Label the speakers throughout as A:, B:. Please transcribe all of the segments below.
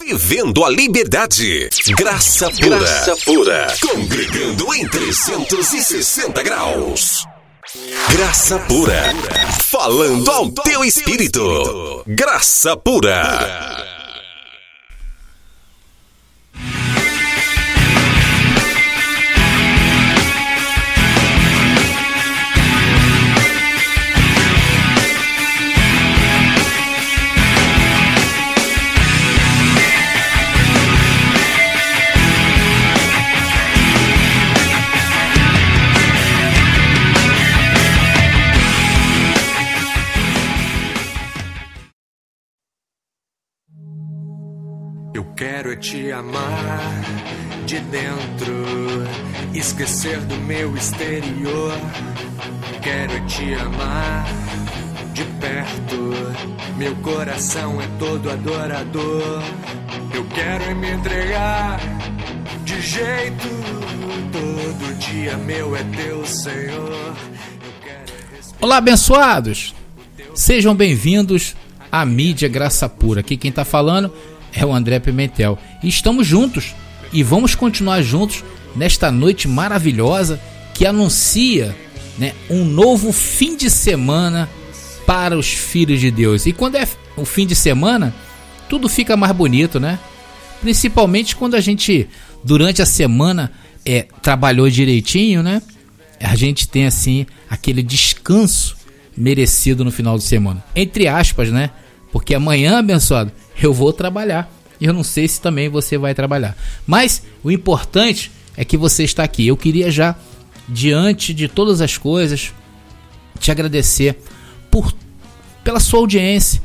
A: Vivendo a liberdade. Graça pura. Graça pura. Congregando em 360 graus. Graça pura. Falando ao teu espírito. Graça pura.
B: Te amar de dentro, esquecer do meu exterior. Quero te amar de perto, meu coração é todo adorador. Eu quero me entregar de jeito, todo dia meu é teu Senhor.
C: Olá, abençoados! Sejam bem-vindos à mídia Graça Pura. Aqui quem está falando é o André Pimentel. E estamos juntos e vamos continuar juntos nesta noite maravilhosa que anuncia né, um novo fim de semana para os filhos de Deus. E quando é o fim de semana, tudo fica mais bonito, né? Principalmente quando a gente, durante a semana, é, trabalhou direitinho, né? A gente tem assim aquele descanso merecido no final de semana. Entre aspas, né? Porque amanhã, abençoado, eu vou trabalhar. E eu não sei se também você vai trabalhar. Mas o importante é que você está aqui. Eu queria já, diante de todas as coisas, te agradecer por pela sua audiência.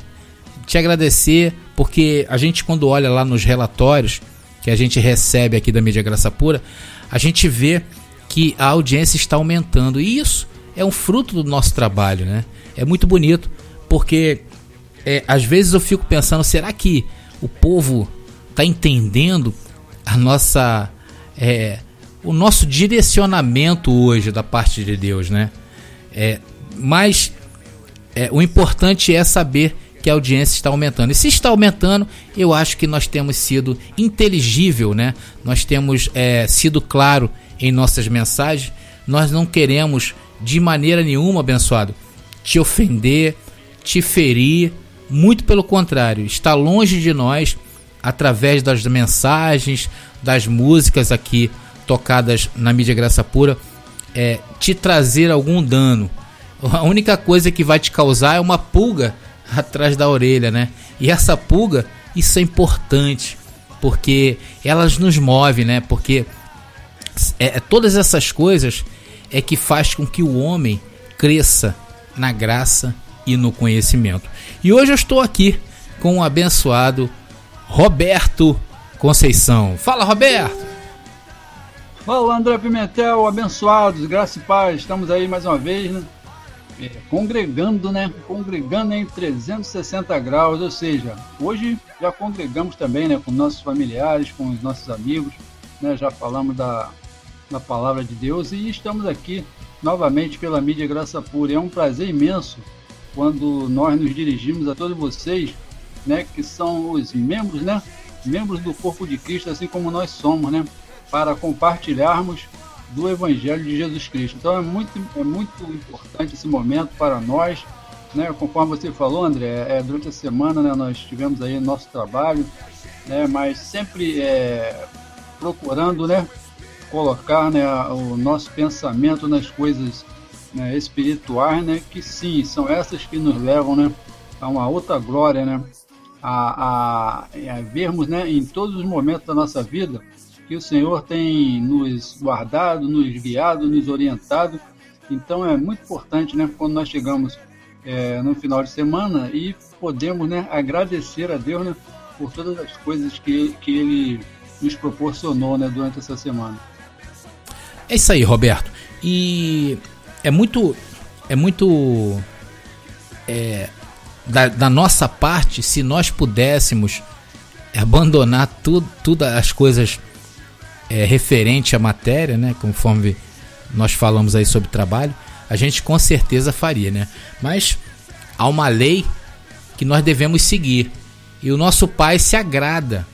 C: Te agradecer porque a gente quando olha lá nos relatórios que a gente recebe aqui da Mídia Graça Pura, a gente vê que a audiência está aumentando. E isso é um fruto do nosso trabalho, né? É muito bonito porque é, às vezes eu fico pensando, será que o povo está entendendo a nossa é, o nosso direcionamento hoje da parte de Deus, né? É, mas é, o importante é saber que a audiência está aumentando. E se está aumentando, eu acho que nós temos sido inteligível, né? Nós temos é, sido claro em nossas mensagens. Nós não queremos de maneira nenhuma, abençoado, te ofender, te ferir. Muito pelo contrário, está longe de nós através das mensagens, das músicas aqui tocadas na mídia Graça Pura, é, te trazer algum dano. A única coisa que vai te causar é uma pulga atrás da orelha, né? E essa pulga, isso é importante, porque elas nos movem, né? Porque é, é, todas essas coisas é que faz com que o homem cresça na graça e no conhecimento. E hoje eu estou aqui com o abençoado Roberto Conceição. Fala, Roberto!
D: Fala, André Pimentel, abençoados, graça e paz. Estamos aí mais uma vez, né? É, congregando, né? Congregando em 360 graus, ou seja, hoje já congregamos também, né? Com nossos familiares, com os nossos amigos, né? Já falamos da, da palavra de Deus e estamos aqui novamente pela mídia Graça Pura. É um prazer imenso quando nós nos dirigimos a todos vocês né, que são os membros, né, membros do corpo de Cristo, assim como nós somos, né, para compartilharmos do Evangelho de Jesus Cristo. Então é muito, é muito importante esse momento para nós, né, conforme você falou, André, é, durante a semana né, nós tivemos aí nosso trabalho, né, mas sempre é, procurando, né, colocar né, o nosso pensamento nas coisas né, espirituais, né, que sim, são essas que nos levam, né, a uma outra glória, né, a, a, a vermos né, em todos os momentos da nossa vida que o Senhor tem nos guardado, nos guiado, nos orientado. Então é muito importante né, quando nós chegamos é, no final de semana e podemos né, agradecer a Deus né, por todas as coisas que, que Ele nos proporcionou né, durante essa semana.
C: É isso aí, Roberto. E é muito, é muito é, da, da nossa parte, se nós pudéssemos abandonar tudo, tudo as coisas é, referente à matéria, né, conforme nós falamos aí sobre trabalho, a gente com certeza faria, né? Mas há uma lei que nós devemos seguir, E o nosso Pai se agrada,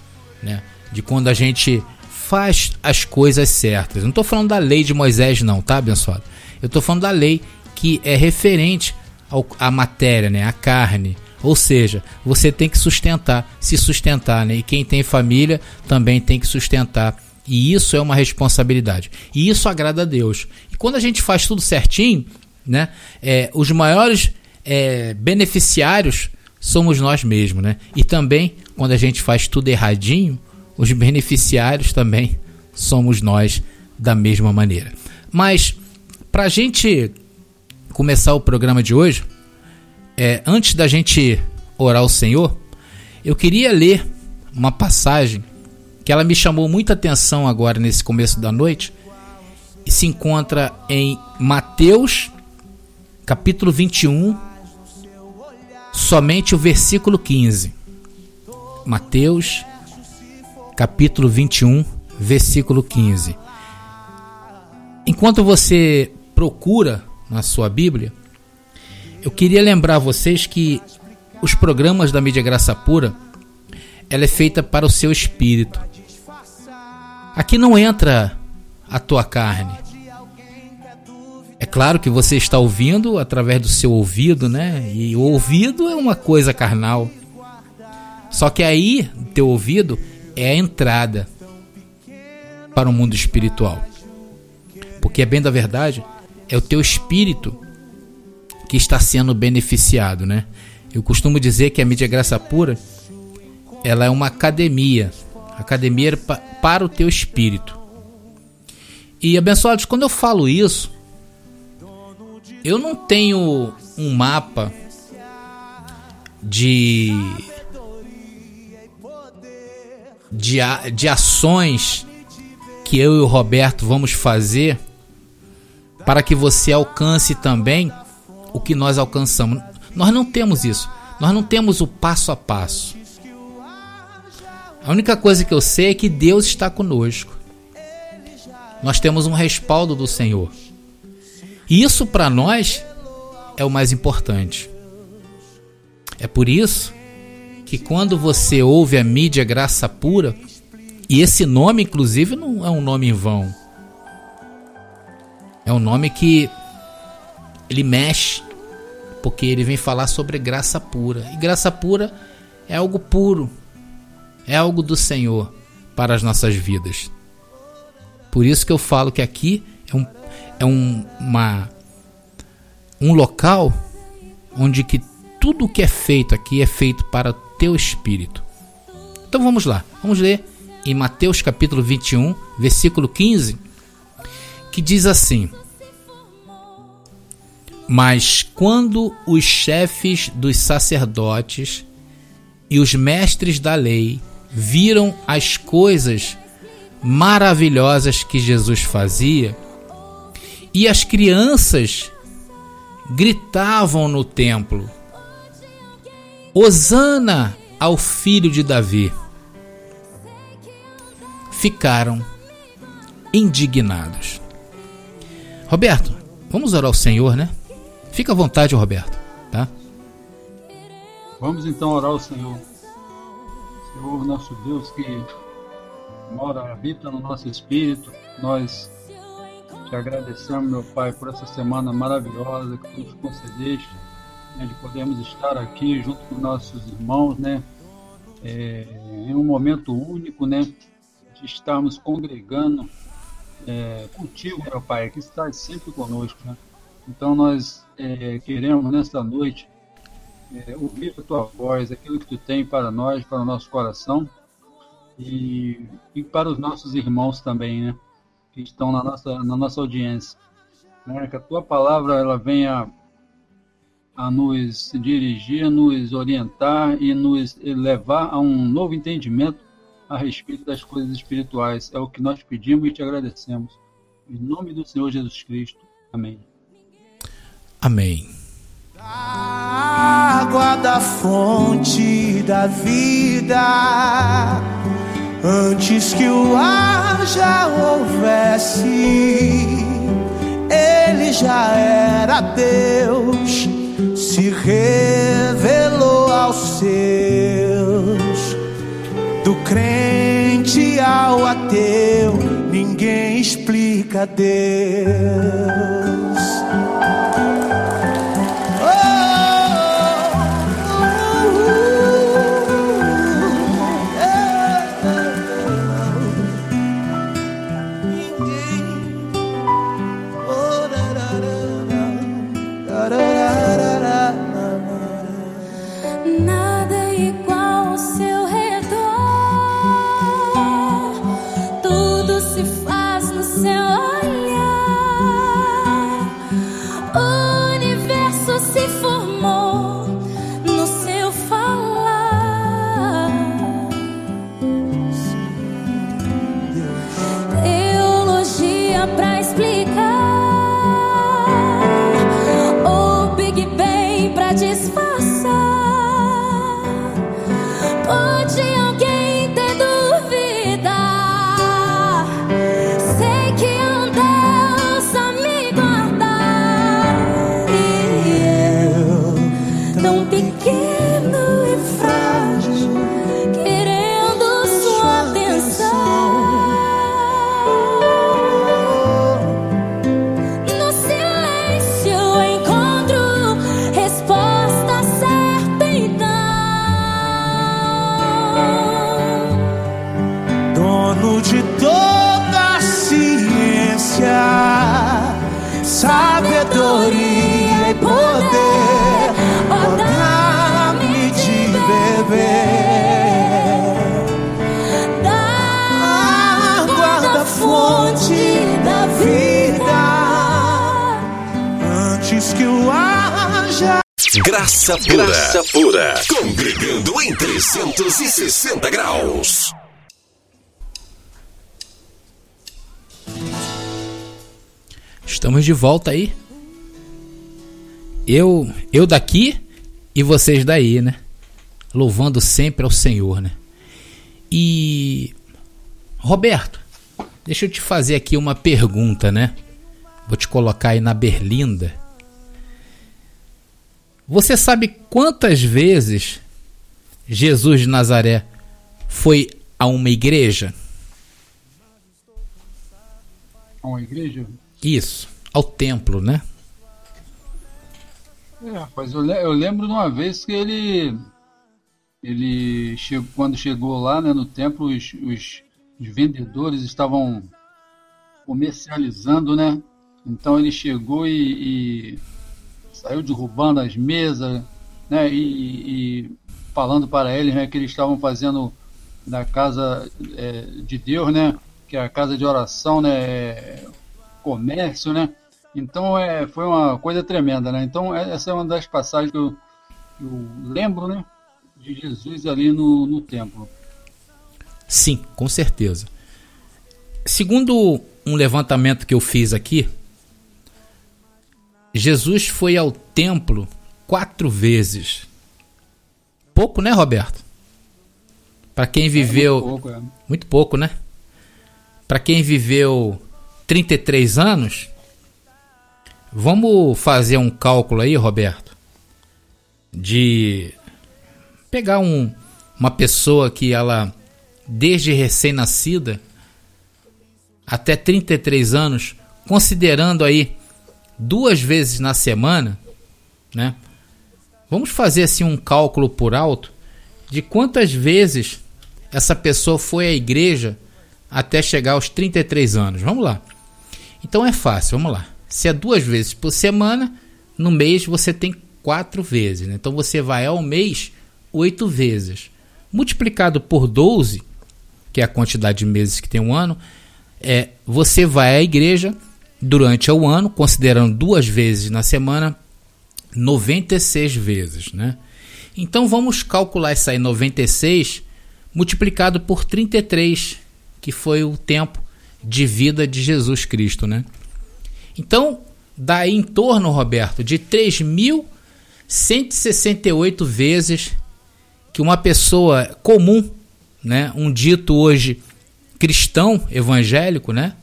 C: né? De quando a gente faz as coisas certas. Não estou falando da lei de Moisés, não, tá, abençoado? Eu estou falando da lei que é referente à matéria, né? A carne. Ou seja, você tem que sustentar, se sustentar, né? E quem tem família também tem que sustentar. E isso é uma responsabilidade. E isso agrada a Deus. E quando a gente faz tudo certinho, né? É, os maiores é, beneficiários somos nós mesmos, né? E também, quando a gente faz tudo erradinho, os beneficiários também somos nós da mesma maneira. Mas, para a gente começar o programa de hoje, é, antes da gente orar ao Senhor, eu queria ler uma passagem que ela me chamou muita atenção agora nesse começo da noite e se encontra em Mateus capítulo 21 somente o versículo 15. Mateus, capítulo 21, versículo 15. Enquanto você procura na sua Bíblia, eu queria lembrar vocês que os programas da mídia Graça Pura, ela é feita para o seu espírito. Aqui não entra a tua carne. É claro que você está ouvindo através do seu ouvido, né? E o ouvido é uma coisa carnal. Só que aí, teu ouvido é a entrada para o mundo espiritual. Porque é bem da verdade, é o teu espírito que está sendo beneficiado, né? Eu costumo dizer que a mídia graça pura, ela é uma academia, academia para o teu espírito. E abençoados, quando eu falo isso, eu não tenho um mapa de de, de ações que eu e o Roberto vamos fazer para que você alcance também o que nós alcançamos. Nós não temos isso. Nós não temos o passo a passo. A única coisa que eu sei é que Deus está conosco. Nós temos um respaldo do Senhor. Isso para nós é o mais importante. É por isso que quando você ouve a mídia Graça Pura, e esse nome inclusive não é um nome em vão. É um nome que ele mexe, porque ele vem falar sobre graça pura. E graça pura é algo puro, é algo do Senhor para as nossas vidas. Por isso que eu falo que aqui é um é um, uma, um local onde que tudo que é feito aqui é feito para o teu espírito. Então vamos lá, vamos ler em Mateus capítulo 21, versículo 15, que diz assim: Mas quando os chefes dos sacerdotes e os mestres da lei viram as coisas maravilhosas que Jesus fazia, e as crianças gritavam no templo: Hosana ao filho de Davi. Ficaram indignados. Roberto, vamos orar ao Senhor, né? Fica à vontade, Roberto, tá?
D: Vamos então orar ao Senhor. Senhor, nosso Deus que mora, habita no nosso espírito, nós te agradecemos, meu Pai, por essa semana maravilhosa que tu nos concedeste, né, de podermos estar aqui junto com nossos irmãos, né? É, em um momento único, né? De estarmos congregando é, contigo, meu Pai, que estás sempre conosco, né? Então nós é, queremos nesta noite é, ouvir a tua voz, aquilo que tu tem para nós, para o nosso coração e, e para os nossos irmãos também, né? que estão na nossa, na nossa audiência. Né? Que a tua palavra ela venha a nos dirigir, nos orientar e nos levar a um novo entendimento a respeito das coisas espirituais. É o que nós pedimos e te agradecemos. Em nome do Senhor Jesus Cristo. Amém.
C: Amém.
E: água da fonte da vida Antes que o ar já houvesse, ele já era Deus, se revelou aos seus crente ao ateu, ninguém explica Deus.
A: Graça pura. Graça pura. Congregando em 360 graus.
C: Estamos de volta aí. Eu, eu daqui e vocês daí, né? Louvando sempre ao Senhor, né? E Roberto, deixa eu te fazer aqui uma pergunta, né? Vou te colocar aí na berlinda. Você sabe quantas vezes Jesus de Nazaré foi a uma igreja?
D: A uma igreja?
C: Isso, ao templo, né?
D: É, rapaz, eu, eu lembro de uma vez que ele ele chegou, quando chegou lá né, no templo, os, os, os, vendedores estavam comercializando, né? Então ele chegou e, e saiu derrubando as mesas, né, e, e falando para eles né, que eles estavam fazendo na casa é, de Deus, né, que é a casa de oração, né, é, comércio, né. Então é, foi uma coisa tremenda, né. Então é, essa é uma das passagens que eu, eu lembro, né, de Jesus ali no, no templo.
C: Sim, com certeza. Segundo um levantamento que eu fiz aqui, Jesus foi ao templo quatro vezes. Pouco, né, Roberto? Para quem viveu. É muito, pouco, é. muito pouco, né? Para quem viveu 33 anos. Vamos fazer um cálculo aí, Roberto. De pegar um, uma pessoa que ela, desde recém-nascida até 33 anos, considerando aí duas vezes na semana, né? Vamos fazer assim um cálculo por alto de quantas vezes essa pessoa foi à igreja até chegar aos 33 anos. Vamos lá. Então é fácil, vamos lá. Se é duas vezes por semana, no mês você tem quatro vezes. Né? Então você vai ao mês oito vezes. Multiplicado por 12, que é a quantidade de meses que tem um ano, é, você vai à igreja durante o ano, considerando duas vezes na semana, 96 vezes, né? Então vamos calcular isso aí 96 multiplicado por 33, que foi o tempo de vida de Jesus Cristo, né? Então, dá em torno, Roberto, de 3.168 vezes que uma pessoa comum, né, um dito hoje cristão evangélico, né,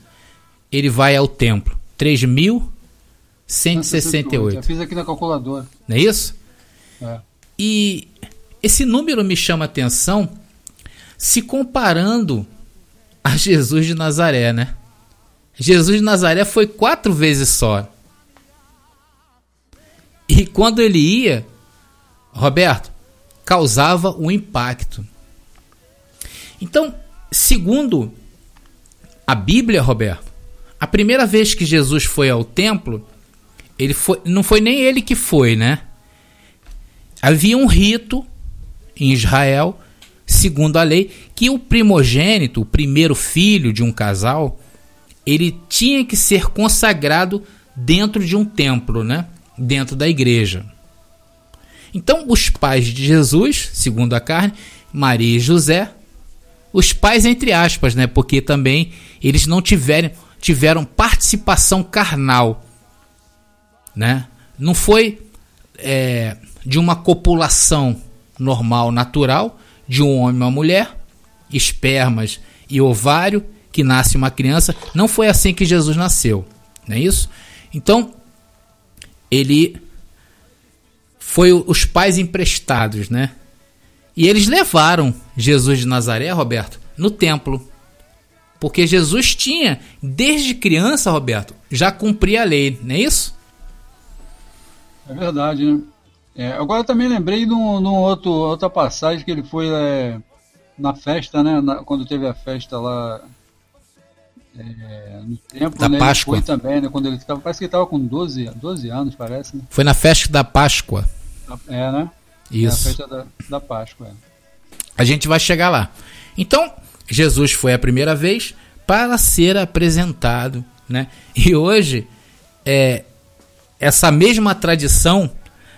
C: ele vai ao templo. 3.168.
D: Já fiz aqui na calculadora.
C: Não é isso? É. E esse número me chama atenção se comparando a Jesus de Nazaré, né? Jesus de Nazaré foi quatro vezes só. E quando ele ia, Roberto, causava um impacto. Então, segundo a Bíblia, Roberto, a primeira vez que Jesus foi ao templo, ele foi, não foi nem ele que foi, né? Havia um rito em Israel, segundo a lei, que o primogênito, o primeiro filho de um casal, ele tinha que ser consagrado dentro de um templo, né? Dentro da igreja. Então, os pais de Jesus, segundo a carne, Maria e José, os pais entre aspas, né? Porque também eles não tiveram tiveram participação carnal, né? Não foi é, de uma copulação normal, natural, de um homem e uma mulher, espermas e ovário, que nasce uma criança. Não foi assim que Jesus nasceu, não é isso? Então, ele foi os pais emprestados, né? E eles levaram Jesus de Nazaré, Roberto, no templo. Porque Jesus tinha, desde criança, Roberto, já cumpria a lei, não é isso?
D: É verdade, né? É, agora também lembrei de, um, de um outro, outra passagem que ele foi é, na festa, né? Na, quando teve a festa lá é, no tempo,
C: da
D: né?
C: Páscoa.
D: Ele foi também, né? Quando ele tava, parece que ele estava com 12, 12 anos, parece, né?
C: Foi na festa da Páscoa.
D: É, né?
C: Isso.
D: É a festa da, da Páscoa. É.
C: A gente vai chegar lá. Então, Jesus foi a primeira vez para ser apresentado, né? E hoje é essa mesma tradição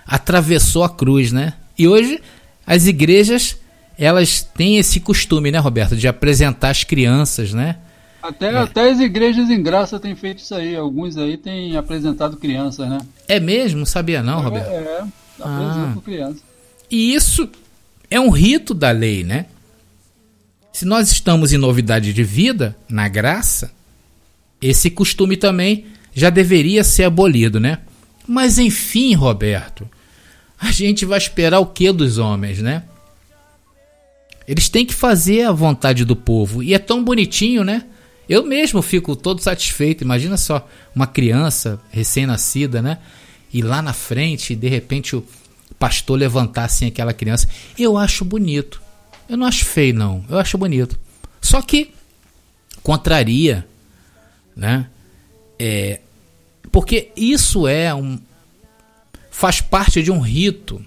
C: atravessou a cruz, né? E hoje as igrejas elas têm esse costume, né, Roberto, de apresentar as crianças, né?
D: Até, é. até as igrejas em graça têm feito isso aí. Alguns aí têm apresentado crianças, né?
C: É mesmo? Não sabia não,
D: é,
C: Roberto?
D: É, apresentam ah. crianças.
C: E isso é um rito da lei, né? Se nós estamos em novidade de vida, na graça, esse costume também já deveria ser abolido, né? Mas enfim, Roberto, a gente vai esperar o que dos homens, né? Eles têm que fazer a vontade do povo. E é tão bonitinho, né? Eu mesmo fico todo satisfeito. Imagina só uma criança recém-nascida, né? E lá na frente, de repente, o pastor levantar assim aquela criança. Eu acho bonito. Eu não acho feio, não. Eu acho bonito. Só que contraria, né? É, porque isso é um. faz parte de um rito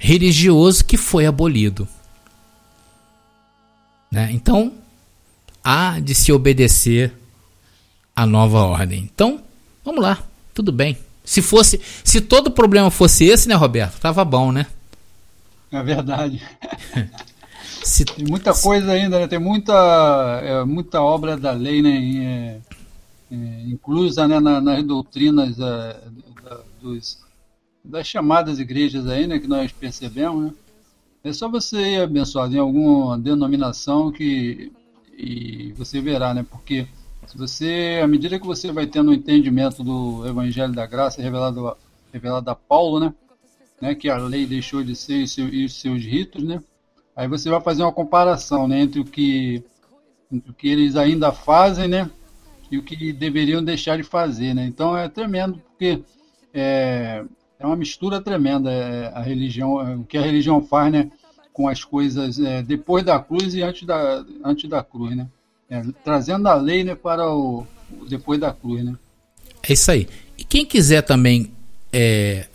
C: religioso que foi abolido. Né? Então, há de se obedecer à nova ordem. Então, vamos lá, tudo bem. Se fosse, se todo problema fosse esse, né, Roberto? Tava bom, né?
D: É verdade. se, tem muita coisa ainda, né? Tem muita, é, muita obra da lei, né? É, é, inclusa né, na, nas doutrinas da, da, dos, das chamadas igrejas aí, né, que nós percebemos, né? É só você ir abençoado em alguma denominação que e você verá, né? Porque se você, à medida que você vai tendo o um entendimento do Evangelho da Graça revelado, revelado a Paulo, né? Né? Que a lei deixou de ser e, seu, e os seus ritos, né? Aí você vai fazer uma comparação, né? Entre o que, entre o que eles ainda fazem, né? e o que deveriam deixar de fazer, né? Então é tremendo porque é, é uma mistura tremenda é, a religião, é, o que a religião faz, né? Com as coisas é, depois da cruz e antes da, antes da cruz, né? É, trazendo a lei né, para o, o, depois da cruz, né?
C: É isso aí. E quem quiser também é,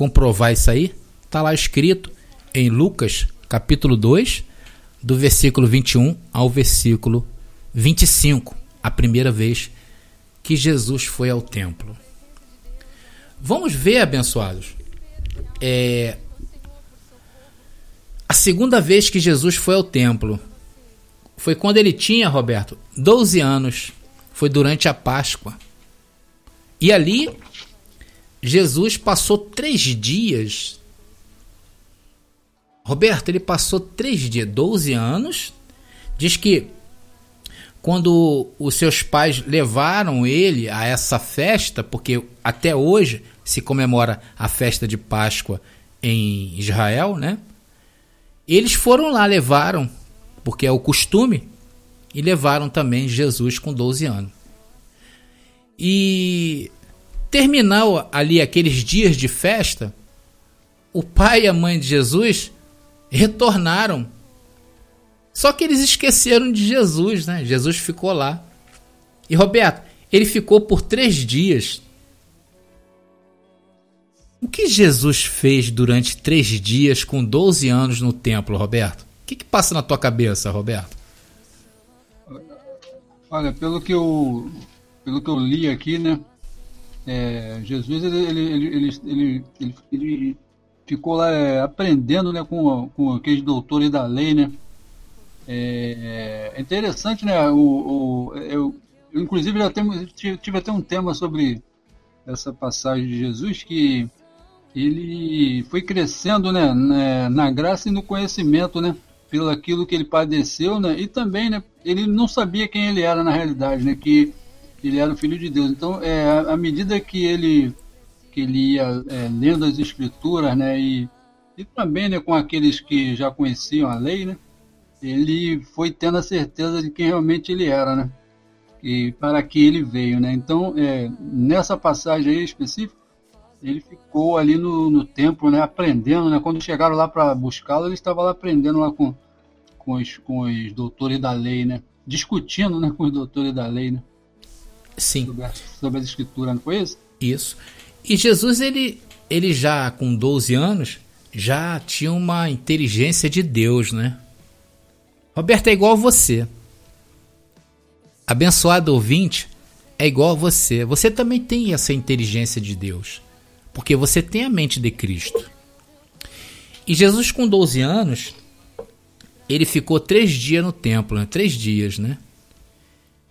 C: comprovar isso aí, tá lá escrito em Lucas capítulo 2, do versículo 21 ao versículo 25 a primeira vez que Jesus foi ao templo. Vamos ver, abençoados. É, a segunda vez que Jesus foi ao templo foi quando ele tinha, Roberto, 12 anos. Foi durante a Páscoa. E ali, Jesus passou três dias. Roberto, ele passou três dias, 12 anos. Diz que quando os seus pais levaram ele a essa festa, porque até hoje se comemora a festa de Páscoa em Israel, né? Eles foram lá, levaram, porque é o costume, e levaram também Jesus com 12 anos. E terminou ali aqueles dias de festa, o pai e a mãe de Jesus retornaram. Só que eles esqueceram de Jesus, né? Jesus ficou lá. E Roberto, ele ficou por três dias. O que Jesus fez durante três dias com 12 anos no templo, Roberto? O que, que passa na tua cabeça, Roberto?
D: Olha, pelo que eu, pelo que eu li aqui, né? É, Jesus ele, ele, ele, ele, ele, ficou lá é, aprendendo né, com, com aqueles doutores da lei, né? É, é interessante, né? O, o, eu, eu, inclusive, já tenho, tive até um tema sobre essa passagem de Jesus que ele foi crescendo né, na, na graça e no conhecimento, né? Pelo aquilo que ele padeceu, né? E também, né? Ele não sabia quem ele era na realidade, né? Que ele era o filho de Deus. Então, é, à medida que ele que ele ia é, lendo as escrituras, né, e, e também, né, com aqueles que já conheciam a lei, né, ele foi tendo a certeza de quem realmente ele era, né, e para que ele veio, né. Então, é, nessa passagem aí específica, ele ficou ali no, no templo, né, aprendendo, né. Quando chegaram lá para buscá-lo, ele estava lá aprendendo lá com com os, com os doutores da lei, né, discutindo, né, com os doutores da lei, né.
C: Sim.
D: Sobre a, sobre a escritura, não foi isso?
C: Isso. E Jesus, ele, ele já com 12 anos, já tinha uma inteligência de Deus, né? Roberto é igual a você. Abençoado ouvinte é igual a você. Você também tem essa inteligência de Deus. Porque você tem a mente de Cristo. E Jesus, com 12 anos, ele ficou três dias no templo, né? Três dias, né?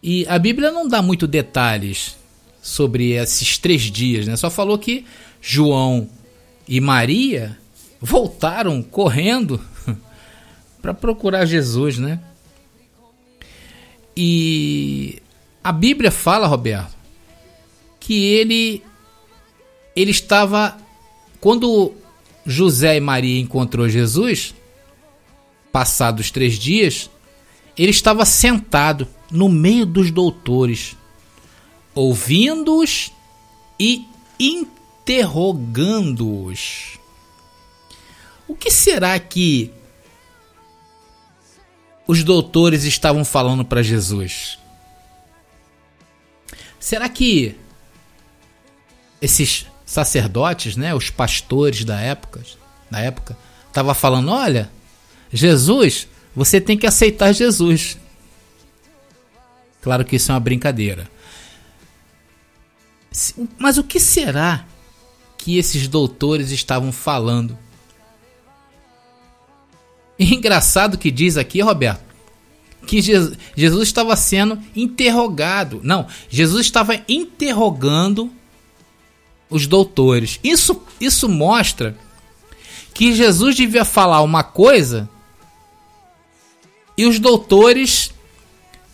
C: E a Bíblia não dá muito detalhes sobre esses três dias, né? Só falou que João e Maria voltaram correndo para procurar Jesus, né? E a Bíblia fala, Roberto, que ele ele estava quando José e Maria encontrou Jesus, passados três dias, ele estava sentado no meio dos doutores, ouvindo-os e interrogando-os. O que será que os doutores estavam falando para Jesus? Será que esses sacerdotes, né, os pastores da época, na época, estavam falando, olha, Jesus, você tem que aceitar Jesus. Claro que isso é uma brincadeira. Mas o que será que esses doutores estavam falando? engraçado que diz aqui, Roberto, que Jesus estava sendo interrogado. Não, Jesus estava interrogando os doutores. Isso, isso mostra que Jesus devia falar uma coisa e os doutores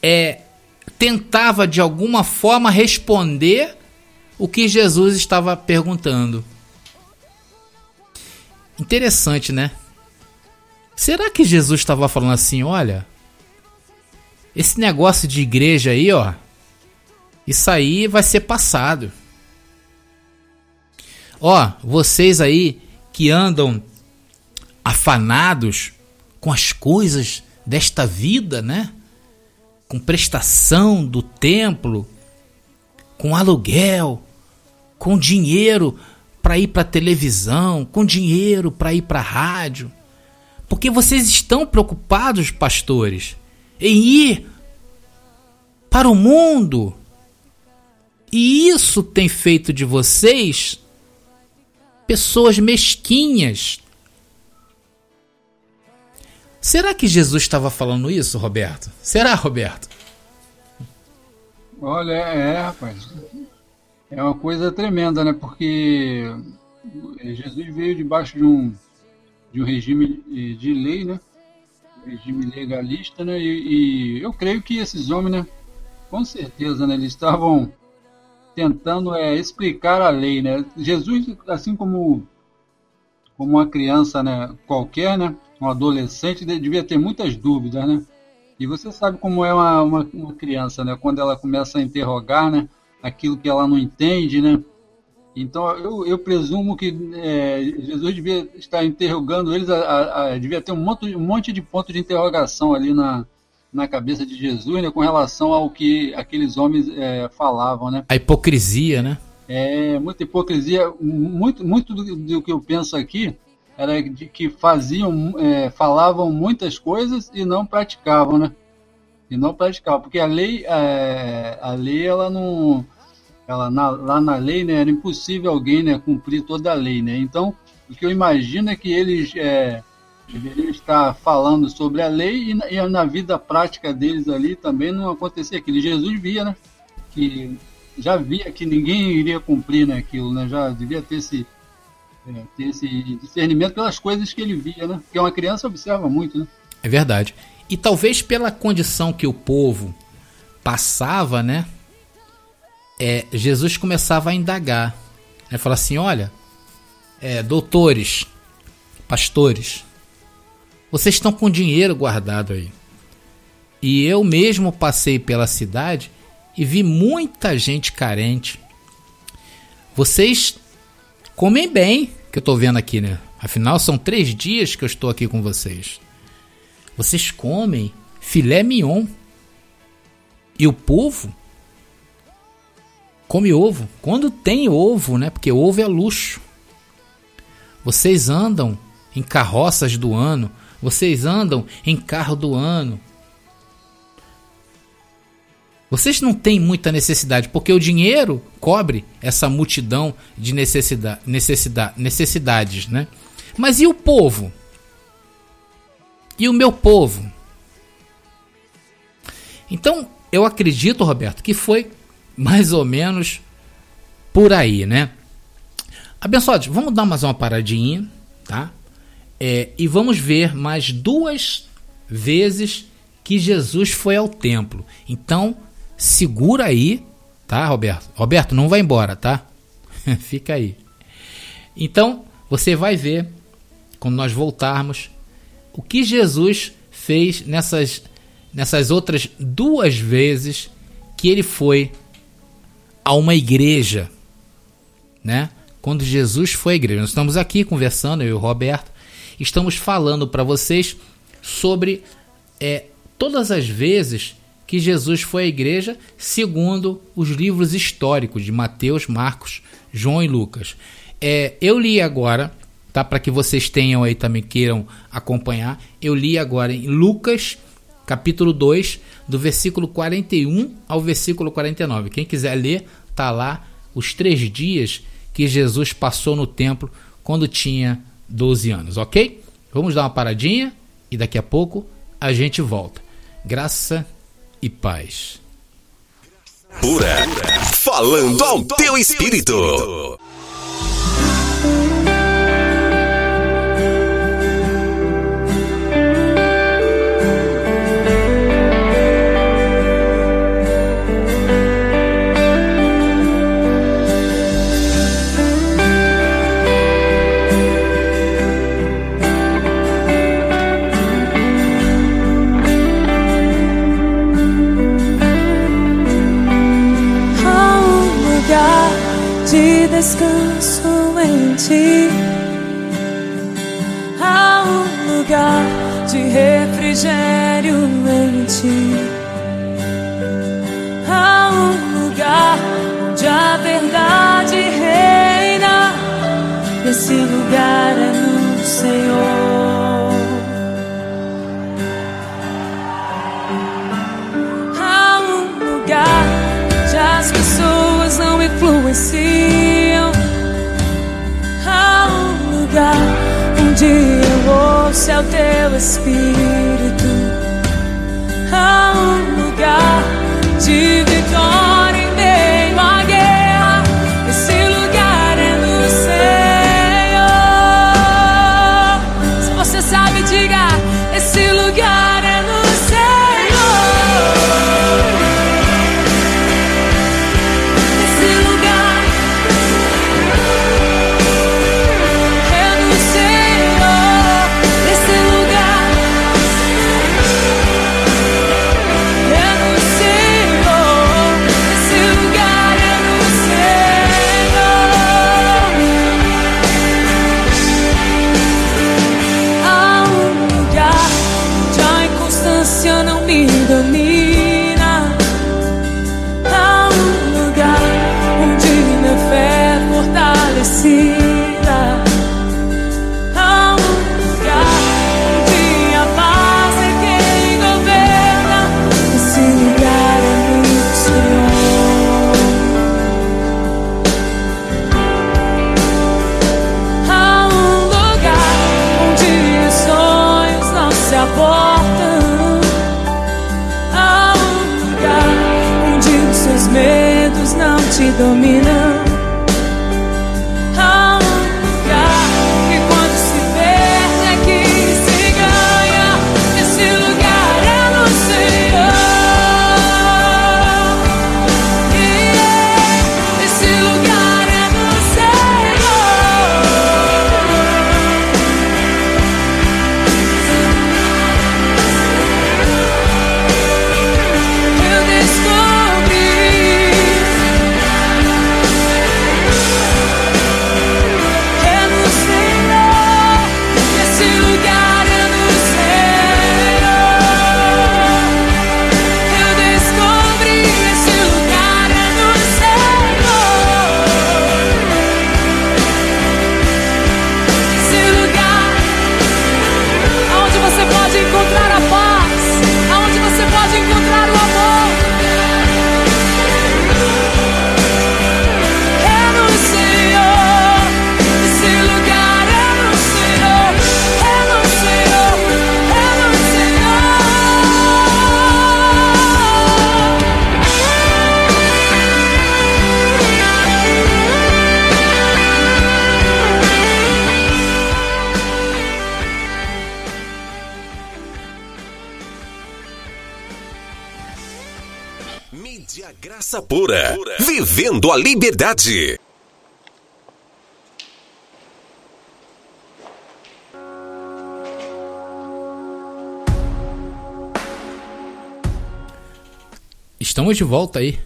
C: é, tentava de alguma forma responder o que Jesus estava perguntando. Interessante, né? Será que Jesus estava falando assim, olha, esse negócio de igreja aí, ó, isso aí vai ser passado. Ó, vocês aí que andam afanados com as coisas desta vida, né? Com prestação do templo, com aluguel, com dinheiro para ir para televisão, com dinheiro para ir para rádio. Porque vocês estão preocupados, pastores, em ir para o mundo. E isso tem feito de vocês pessoas mesquinhas. Será que Jesus estava falando isso, Roberto? Será, Roberto?
D: Olha, é, rapaz. É uma coisa tremenda, né? Porque Jesus veio debaixo de um, de um regime de lei, né? Regime legalista, né? E, e eu creio que esses homens, né? Com certeza, né? Eles estavam tentando é, explicar a lei, né? Jesus, assim como como uma criança, né? Qualquer, né? Um adolescente devia ter muitas dúvidas, né? E você sabe como é uma, uma, uma, criança, né? Quando ela começa a interrogar, né? Aquilo que ela não entende, né? Então eu, eu presumo que é, Jesus devia estar interrogando eles, a, a, a, devia ter um monte, um monte de pontos de interrogação ali na, na cabeça de Jesus, né? Com relação ao que aqueles homens é, falavam, né?
C: A hipocrisia, né?
D: É, muita hipocrisia. Muito, muito do, do que eu penso aqui era de que faziam, é, falavam muitas coisas e não praticavam, né? E não praticavam, porque a lei, é, a lei, ela não, ela na, lá na lei, né, era impossível alguém, né, cumprir toda a lei, né? Então, o que eu imagino é que eles é, deveriam estar falando sobre a lei e na, e na vida prática deles ali também não acontecia aquilo. Jesus via, né, que já via que ninguém iria cumprir né, aquilo, né? Já devia ter esse é, esse discernimento pelas coisas que ele via, né? Porque uma criança observa muito, né?
C: É verdade. E talvez pela condição que o povo passava, né? É, Jesus começava a indagar. Né? Falar assim: olha, é, doutores, pastores, vocês estão com dinheiro guardado aí. E eu mesmo passei pela cidade e vi muita gente carente. Vocês comem bem, que eu estou vendo aqui, né? Afinal, são três dias que eu estou aqui com vocês. Vocês comem filé mignon. E o povo come ovo. Quando tem ovo, né? Porque ovo é luxo. Vocês andam em carroças do ano. Vocês andam em carro do ano. Vocês não têm muita necessidade, porque o dinheiro cobre essa multidão de necessidade, necessidade, necessidades, né? Mas e o povo? E o meu povo? Então, eu acredito, Roberto, que foi mais ou menos por aí, né? Abençoados, vamos dar mais uma paradinha, tá? É, e vamos ver mais duas vezes que Jesus foi ao templo. Então, segura aí, tá, Roberto? Roberto, não vai embora, tá? Fica aí. Então, você vai ver, quando nós voltarmos, o que Jesus fez nessas, nessas outras duas vezes que ele foi a uma igreja, né? Quando Jesus foi à igreja. Nós estamos aqui conversando, eu e o Roberto, estamos falando para vocês sobre é, todas as vezes que Jesus foi à igreja segundo os livros históricos de Mateus, Marcos, João e Lucas. É, eu li agora, tá? Para que vocês tenham aí também queiram acompanhar. Eu li agora em Lucas, capítulo 2, do versículo 41 ao versículo 49. Quem quiser ler, tá lá os três dias que Jesus passou no templo quando tinha 12 anos, ok? Vamos dar uma paradinha e daqui a pouco a gente volta. Graça e paz.
A: Pura, falando ao teu espírito.
E: Descanso em ti. Há um lugar de refrigério em ti. Há um lugar onde a verdade reina. Esse lugar é no Senhor. Há um lugar onde as pessoas não influenciam. Onde eu ouço é o teu espírito. Há um lugar de
A: Pura. Vivendo a liberdade.
C: Estamos de volta aí.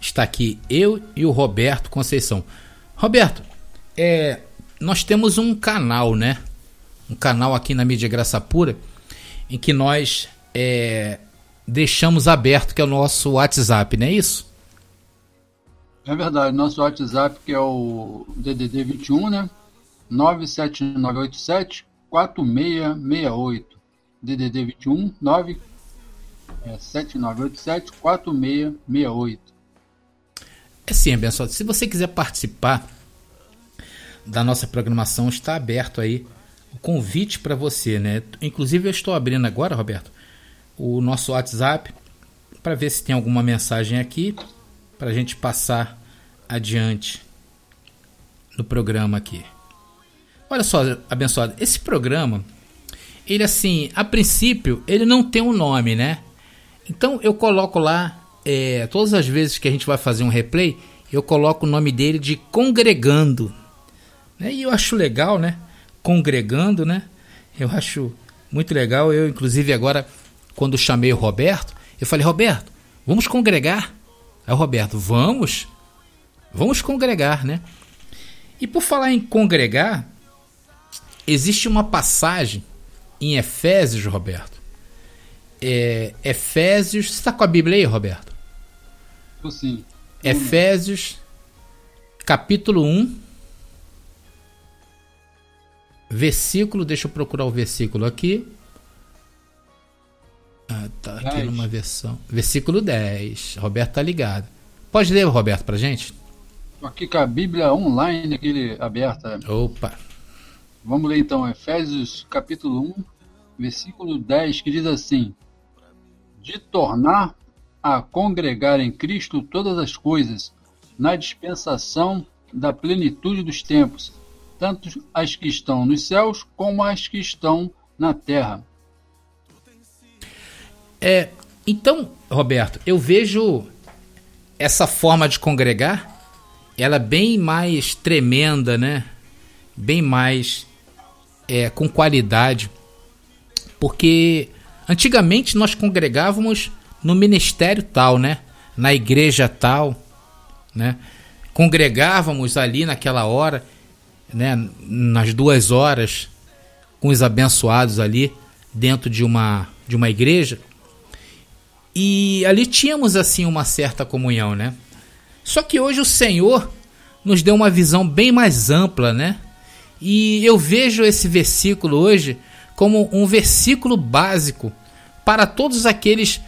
C: Está aqui eu e o Roberto Conceição. Roberto, é, nós temos um canal, né? Um canal aqui na mídia Graça Pura em que nós é, deixamos aberto, que é o nosso WhatsApp, não é isso?
D: É verdade, nosso WhatsApp que é o DDD 21, né? 97987 4668. DDD 21 97987 4668.
C: É sim, abençoado. Se você quiser participar da nossa programação, está aberto aí o convite para você, né? Inclusive eu estou abrindo agora, Roberto, o nosso WhatsApp para ver se tem alguma mensagem aqui para a gente passar adiante no programa aqui. Olha só, abençoado, esse programa, ele assim, a princípio, ele não tem um nome, né? Então eu coloco lá, é, todas as vezes que a gente vai fazer um replay, eu coloco o nome dele de Congregando. Né? E eu acho legal, né? Congregando, né? Eu acho muito legal. Eu, inclusive, agora quando chamei o Roberto, eu falei: Roberto, vamos congregar. Aí o Roberto, vamos? Vamos congregar, né? E por falar em congregar, existe uma passagem em Efésios, Roberto. É, Efésios. Você está com a Bíblia aí, Roberto?
D: Sim.
C: Efésios, capítulo 1, versículo. Deixa eu procurar o versículo aqui. Ah, tá aqui 10. numa versão. Versículo 10. Roberto tá ligado. Pode ler, Roberto, pra gente?
D: Aqui com a Bíblia online aquele aberta.
C: Opa.
D: Vamos ler então Efésios capítulo 1, versículo 10, que diz assim: De tornar a congregar em Cristo todas as coisas, na dispensação da plenitude dos tempos, tanto as que estão nos céus como as que estão na terra
C: é, então, Roberto, eu vejo essa forma de congregar, ela bem mais tremenda, né? Bem mais é, com qualidade, porque antigamente nós congregávamos no ministério tal, né? Na igreja tal, né? Congregávamos ali naquela hora, né? Nas duas horas com os abençoados ali dentro de uma de uma igreja e ali tínhamos assim uma certa comunhão, né? Só que hoje o Senhor nos deu uma visão bem mais ampla, né? E eu vejo esse versículo hoje como um versículo básico para todos aqueles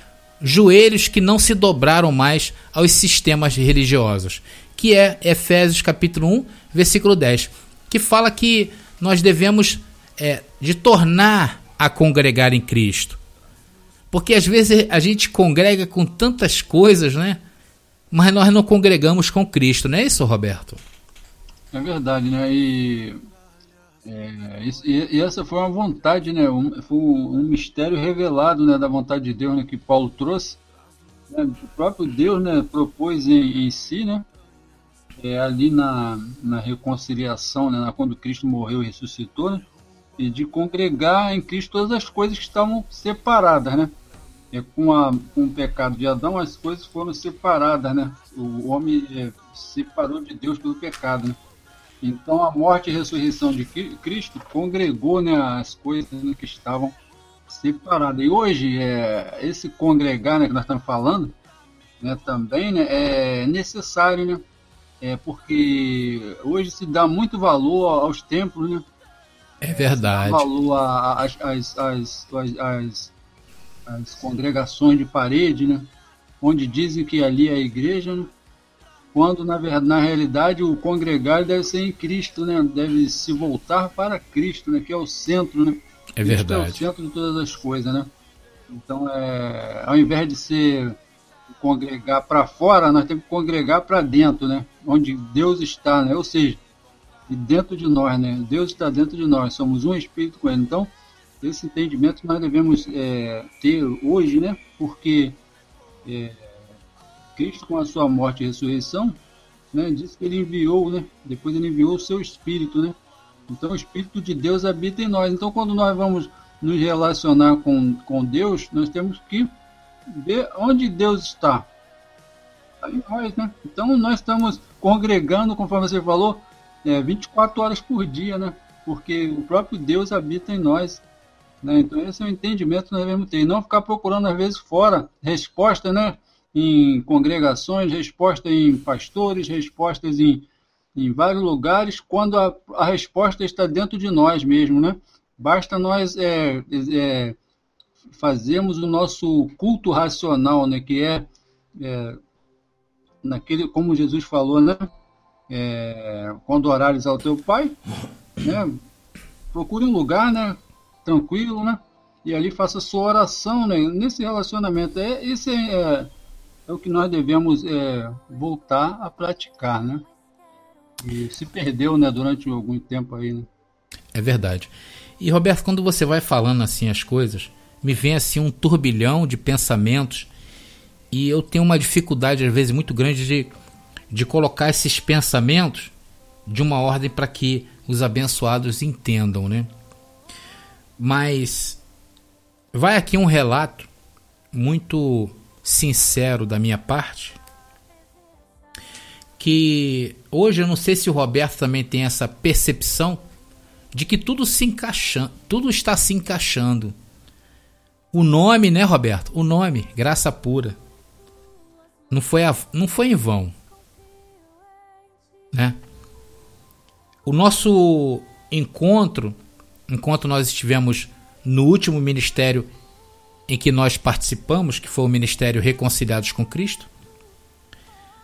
C: joelhos que não se dobraram mais aos sistemas religiosos, que é Efésios capítulo 1, versículo 10, que fala que nós devemos é, de tornar a congregar em Cristo? Porque às vezes a gente congrega com tantas coisas, né? Mas nós não congregamos com Cristo, não é isso, Roberto?
D: É verdade, né? E, é, e, e essa foi uma vontade, né? Um, foi um, mistério revelado né, da vontade de Deus né, que Paulo trouxe. Né? O próprio Deus né, propôs em, em si, né? É, ali na, na reconciliação, né, quando Cristo morreu e ressuscitou, né, e de congregar em Cristo todas as coisas que estavam separadas, né? É, com, a, com o pecado de Adão, as coisas foram separadas, né? O homem é, separou de Deus pelo pecado, né? Então a morte e a ressurreição de Cristo congregou né, as coisas né, que estavam separadas. E hoje, é, esse congregar né, que nós estamos falando, né, também né, é necessário, né? É porque hoje se dá muito valor aos templos, né?
C: É verdade.
D: Valor às, às, às, às, às congregações de parede, né? Onde dizem que ali é a igreja, né? quando na, verdade, na realidade o congregar deve ser em Cristo, né? Deve se voltar para Cristo, né? Que é o centro, né?
C: É verdade.
D: é o centro de todas as coisas, né? Então, é, ao invés de ser congregar para fora, nós temos que congregar para dentro, né? Onde Deus está, né? Ou seja, dentro de nós, né? Deus está dentro de nós, somos um espírito com Ele. Então, esse entendimento nós devemos é, ter hoje, né? Porque é, Cristo, com a sua morte e ressurreição, né, diz que ele enviou, né? Depois ele enviou o seu Espírito, né? Então o Espírito de Deus habita em nós. Então quando nós vamos nos relacionar com, com Deus, nós temos que ver onde Deus está. Está em nós, né? Então nós estamos congregando, conforme você falou, é, 24 horas por dia, né? Porque o próprio Deus habita em nós. Né? Então esse é o entendimento que nós devemos ter. E não ficar procurando, às vezes, fora resposta, né? em congregações, resposta em pastores, respostas em, em vários lugares, quando a, a resposta está dentro de nós mesmo, né? Basta nós é, é, fazermos o nosso culto racional, né? Que é, é naquele, como Jesus falou, né? É, quando orares ao teu Pai, né? Procure um lugar, né? Tranquilo, né? E ali faça sua oração, né? Nesse relacionamento. É, esse é, é o que nós devemos é, voltar a praticar, né? E se perdeu, né, durante algum tempo aí, né?
C: É verdade. E Roberto, quando você vai falando assim as coisas, me vem assim um turbilhão de pensamentos e eu tenho uma dificuldade às vezes muito grande de, de colocar esses pensamentos de uma ordem para que os abençoados entendam, né? Mas vai aqui um relato muito sincero da minha parte que hoje eu não sei se o Roberto também tem essa percepção de que tudo se encaixa, tudo está se encaixando. O nome, né, Roberto? O nome, graça pura. Não foi a, não foi em vão, né? O nosso encontro, enquanto nós estivemos no último ministério em que nós participamos, que foi o Ministério Reconciliados com Cristo,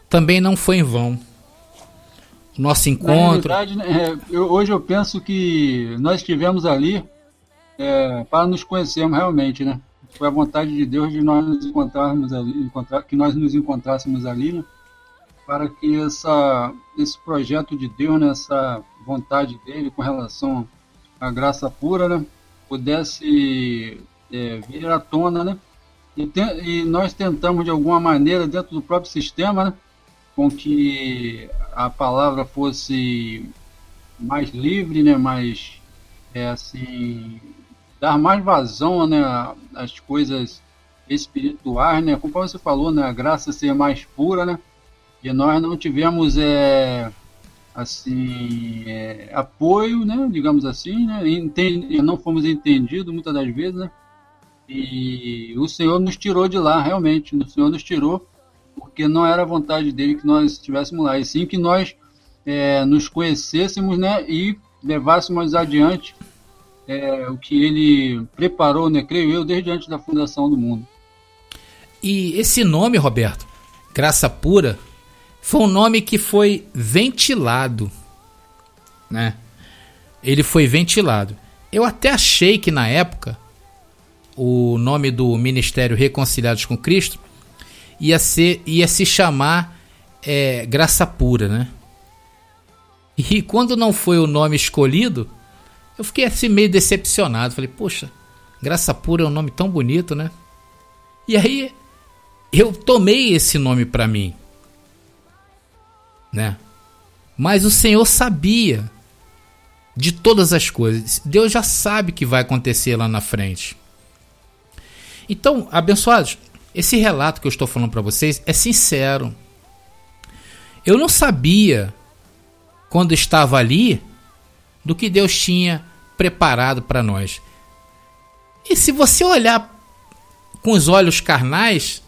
C: também não foi em vão. Nosso encontro.
D: Na realidade, né, é, eu, hoje eu penso que nós estivemos ali é, para nos conhecermos realmente, né? Foi a vontade de Deus de nós nos encontrarmos ali, encontrar, que nós nos encontrássemos ali, né? Para que essa, esse projeto de Deus, né, essa vontade dele com relação à graça pura, né, pudesse é, vir à tona, né? E, te, e, nós tentamos de alguma maneira dentro do próprio sistema, né, com que a palavra fosse mais livre, né, mais é, assim dar mais vazão, né, às coisas espirituais, né, como você falou, né, a graça ser mais pura, né, e nós não tivemos é, assim é, apoio, né, digamos assim, né, não fomos entendidos muitas das vezes, né, e o Senhor nos tirou de lá, realmente. O Senhor nos tirou, porque não era vontade dele que nós estivéssemos lá, e sim que nós é, nos conhecêssemos né, e levássemos adiante é, o que ele preparou, né, creio eu, desde antes da fundação do mundo.
C: E esse nome, Roberto, Graça Pura, foi um nome que foi ventilado, né? Ele foi ventilado. Eu até achei que na época o nome do ministério Reconciliados com Cristo ia ser ia se chamar é, Graça Pura, né? E quando não foi o nome escolhido, eu fiquei assim meio decepcionado. Falei, poxa, Graça Pura é um nome tão bonito, né? E aí eu tomei esse nome para mim, né? Mas o Senhor sabia de todas as coisas. Deus já sabe que vai acontecer lá na frente. Então, abençoados, esse relato que eu estou falando para vocês é sincero. Eu não sabia quando estava ali do que Deus tinha preparado para nós. E se você olhar com os olhos carnais,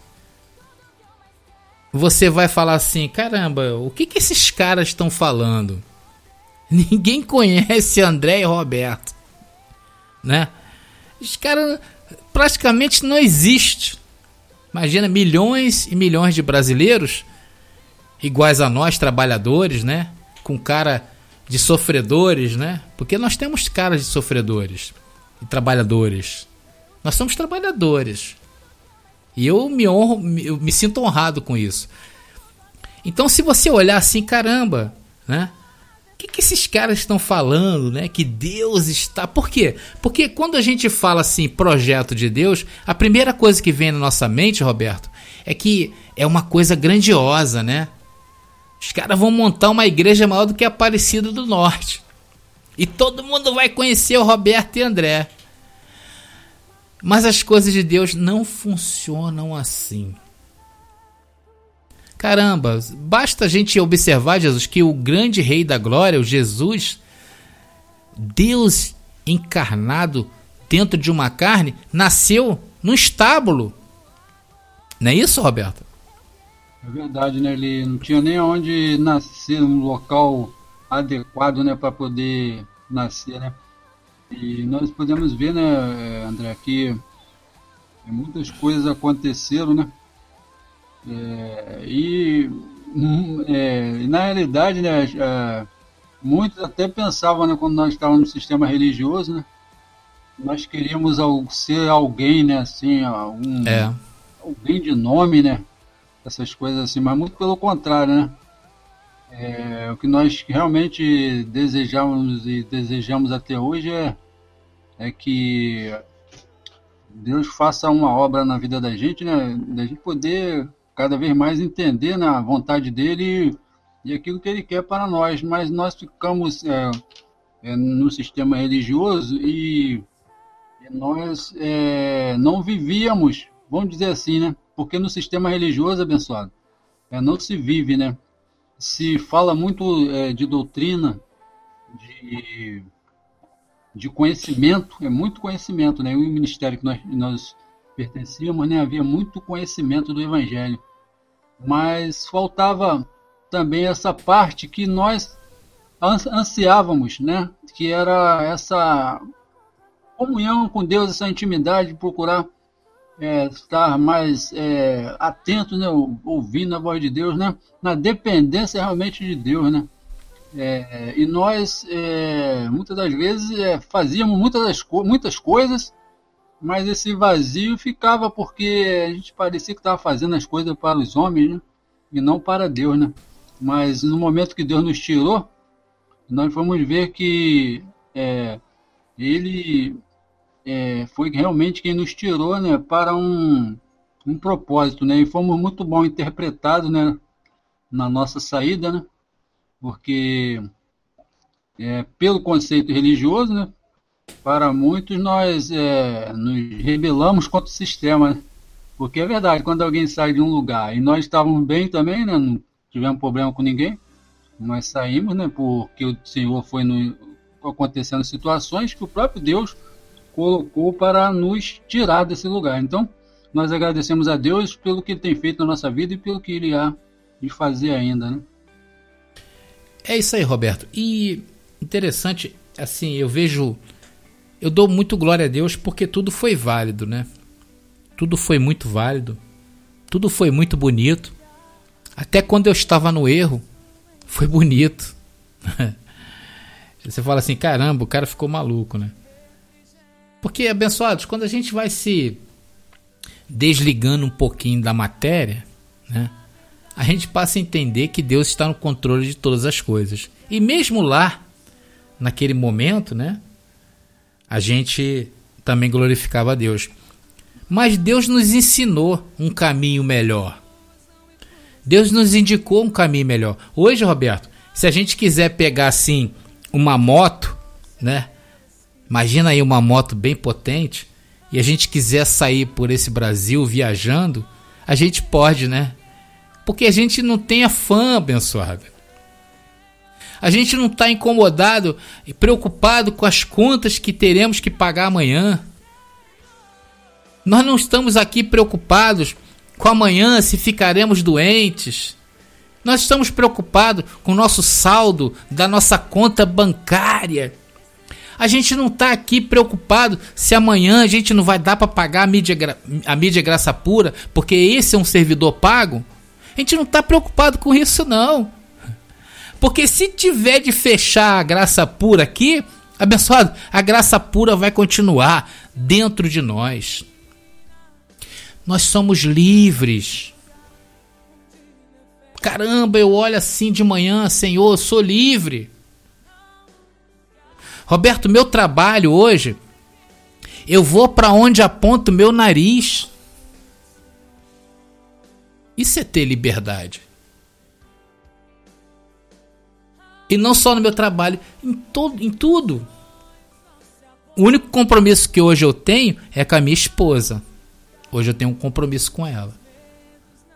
C: você vai falar assim: caramba, o que, que esses caras estão falando? Ninguém conhece André e Roberto, né? Os caras praticamente não existem. Imagina milhões e milhões de brasileiros iguais a nós, trabalhadores, né? Com cara de sofredores, né? Porque nós temos caras de sofredores e trabalhadores. Nós somos trabalhadores. E eu me honro, eu me sinto honrado com isso. Então, se você olhar assim, caramba, né? O que, que esses caras estão falando, né? Que Deus está. Por quê? Porque quando a gente fala assim, projeto de Deus, a primeira coisa que vem na nossa mente, Roberto, é que é uma coisa grandiosa, né? Os caras vão montar uma igreja maior do que a Aparecida do Norte. E todo mundo vai conhecer o Roberto e André. Mas as coisas de Deus não funcionam assim. Caramba, basta a gente observar, Jesus, que o grande Rei da Glória, o Jesus, Deus encarnado dentro de uma carne, nasceu num estábulo. Não é isso, Roberto?
D: É verdade, né? Ele não tinha nem onde nascer, um local adequado, né, para poder nascer, né? E nós podemos ver, né, André, que muitas coisas aconteceram, né? É, e, é, e, na realidade, né, é, muitos até pensavam, né, quando nós estávamos no sistema religioso, né, nós queríamos ser alguém, né, assim, algum, é. alguém de nome, né, essas coisas assim, mas muito pelo contrário, né. É, o que nós realmente desejamos e desejamos até hoje é, é que Deus faça uma obra na vida da gente, né? Da gente poder cada vez mais entender né, a vontade dele e, e aquilo que ele quer para nós. Mas nós ficamos é, é, no sistema religioso e, e nós é, não vivíamos, vamos dizer assim, né? Porque no sistema religioso, abençoado, é, não se vive, né? Se fala muito é, de doutrina, de, de conhecimento, é muito conhecimento, né? O ministério que nós, nós pertencíamos, né? Havia muito conhecimento do Evangelho mas faltava também essa parte que nós ansiávamos, né? Que era essa comunhão com Deus, essa intimidade, procurar é, estar mais é, atento, né? Ouvindo a voz de Deus, né? Na dependência realmente de Deus, né? É, e nós, é, muitas das vezes, é, fazíamos muitas, das co muitas coisas mas esse vazio ficava porque a gente parecia que estava fazendo as coisas para os homens, né? E não para Deus, né? Mas no momento que Deus nos tirou, nós vamos ver que é, Ele é, foi realmente quem nos tirou, né? Para um, um propósito, né? E fomos muito bom interpretados, né? Na nossa saída, né? Porque é, pelo conceito religioso, né? para muitos nós é, nos rebelamos contra o sistema, né? porque é verdade, quando alguém sai de um lugar e nós estávamos bem também, né? não tivemos problema com ninguém, nós saímos, né? porque o Senhor foi no, acontecendo situações que o próprio Deus colocou para nos tirar desse lugar. Então, nós agradecemos a Deus pelo que Ele tem feito na nossa vida e pelo que Ele há de fazer ainda. Né?
C: É isso aí, Roberto. E interessante, assim, eu vejo eu dou muito glória a Deus porque tudo foi válido, né? Tudo foi muito válido. Tudo foi muito bonito. Até quando eu estava no erro, foi bonito. Você fala assim, caramba, o cara ficou maluco, né? Porque, abençoados, quando a gente vai se desligando um pouquinho da matéria, né? A gente passa a entender que Deus está no controle de todas as coisas. E mesmo lá, naquele momento, né? A gente também glorificava a Deus. Mas Deus nos ensinou um caminho melhor. Deus nos indicou um caminho melhor. Hoje, Roberto, se a gente quiser pegar assim uma moto, né? Imagina aí uma moto bem potente e a gente quiser sair por esse Brasil viajando, a gente pode, né? Porque a gente não tem afã abençoada. A gente não está incomodado e preocupado com as contas que teremos que pagar amanhã. Nós não estamos aqui preocupados com amanhã se ficaremos doentes. Nós estamos preocupados com o nosso saldo da nossa conta bancária. A gente não está aqui preocupado se amanhã a gente não vai dar para pagar a mídia, a mídia graça pura, porque esse é um servidor pago. A gente não está preocupado com isso, não. Porque se tiver de fechar a graça pura aqui, abençoado, a graça pura vai continuar dentro de nós. Nós somos livres. Caramba, eu olho assim de manhã, Senhor, eu sou livre. Roberto, meu trabalho hoje, eu vou para onde aponta o meu nariz. Isso é ter liberdade. E não só no meu trabalho, em, todo, em tudo. O único compromisso que hoje eu tenho é com a minha esposa. Hoje eu tenho um compromisso com ela.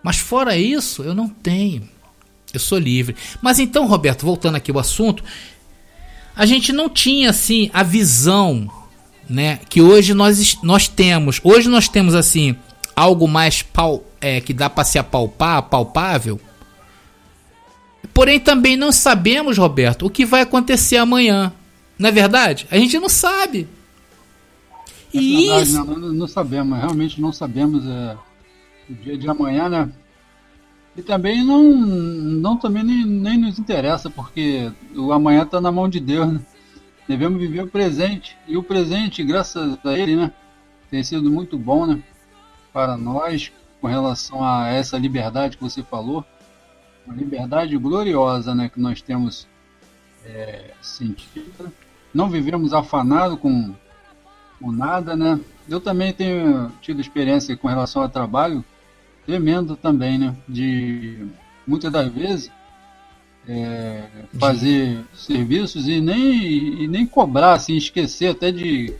C: Mas fora isso, eu não tenho. Eu sou livre. Mas então, Roberto, voltando aqui ao assunto, a gente não tinha assim a visão, né, que hoje nós, nós temos. Hoje nós temos assim algo mais pau, é, que dá para se apalpar, palpável. Porém também não sabemos, Roberto, o que vai acontecer amanhã. Não é verdade? A gente não sabe.
D: É e verdade, isso... não, não, sabemos, realmente não sabemos é, o dia de amanhã, né? E também não, não também nem, nem nos interessa, porque o amanhã está na mão de Deus, né? Devemos viver o presente. E o presente, graças a Ele, né? Tem sido muito bom, né? Para nós, com relação a essa liberdade que você falou. Uma liberdade gloriosa, né? Que nós temos é, sentido. Não vivemos afanado com, com nada, né? Eu também tenho tido experiência com relação ao trabalho tremendo também, né? De muitas das vezes é, fazer serviços e nem, e nem cobrar, assim, esquecer até de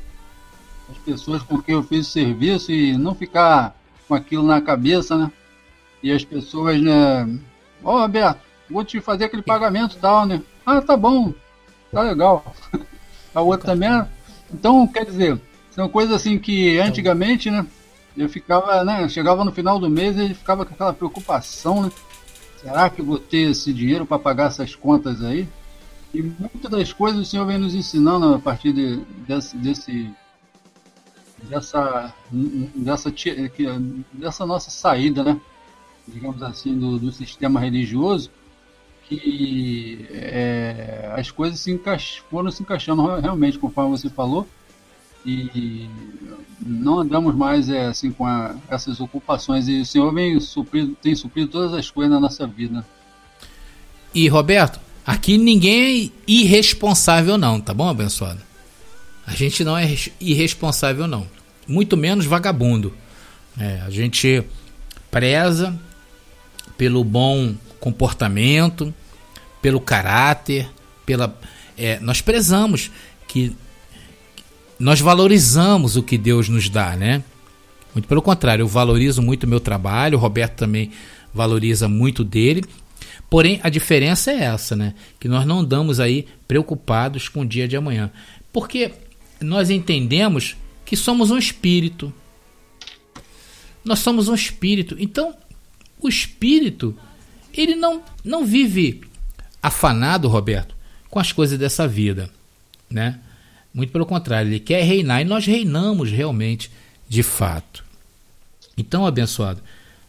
D: as pessoas com quem eu fiz o serviço e não ficar com aquilo na cabeça, né? E as pessoas, né? Ó, oh, Alberto, vou te fazer aquele pagamento e tal, né? Ah, tá bom, tá legal. A outra também. Então, quer dizer, são coisas assim que antigamente, né? Eu ficava, né? Chegava no final do mês e ficava com aquela preocupação, né? Será que eu vou ter esse dinheiro para pagar essas contas aí? E muitas das coisas o Senhor vem nos ensinando a partir de, desse, desse dessa, dessa, dessa nossa saída, né? digamos assim, do, do sistema religioso, que é, as coisas se encaix, foram se encaixando realmente, conforme você falou, e não andamos mais é, assim com a, essas ocupações e o Senhor vem suprido, tem suprido todas as coisas na nossa vida.
C: E Roberto, aqui ninguém é irresponsável não, tá bom, abençoado? A gente não é irresponsável não, muito menos vagabundo. É, a gente preza pelo bom comportamento, pelo caráter, pela é, nós prezamos que nós valorizamos o que Deus nos dá, né? Muito pelo contrário, eu valorizo muito o meu trabalho, o Roberto também valoriza muito dele. Porém, a diferença é essa, né? Que nós não andamos aí preocupados com o dia de amanhã. Porque nós entendemos que somos um espírito. Nós somos um espírito. Então, o espírito, ele não, não vive afanado, Roberto, com as coisas dessa vida, né? Muito pelo contrário, ele quer reinar e nós reinamos realmente, de fato. Então, abençoado,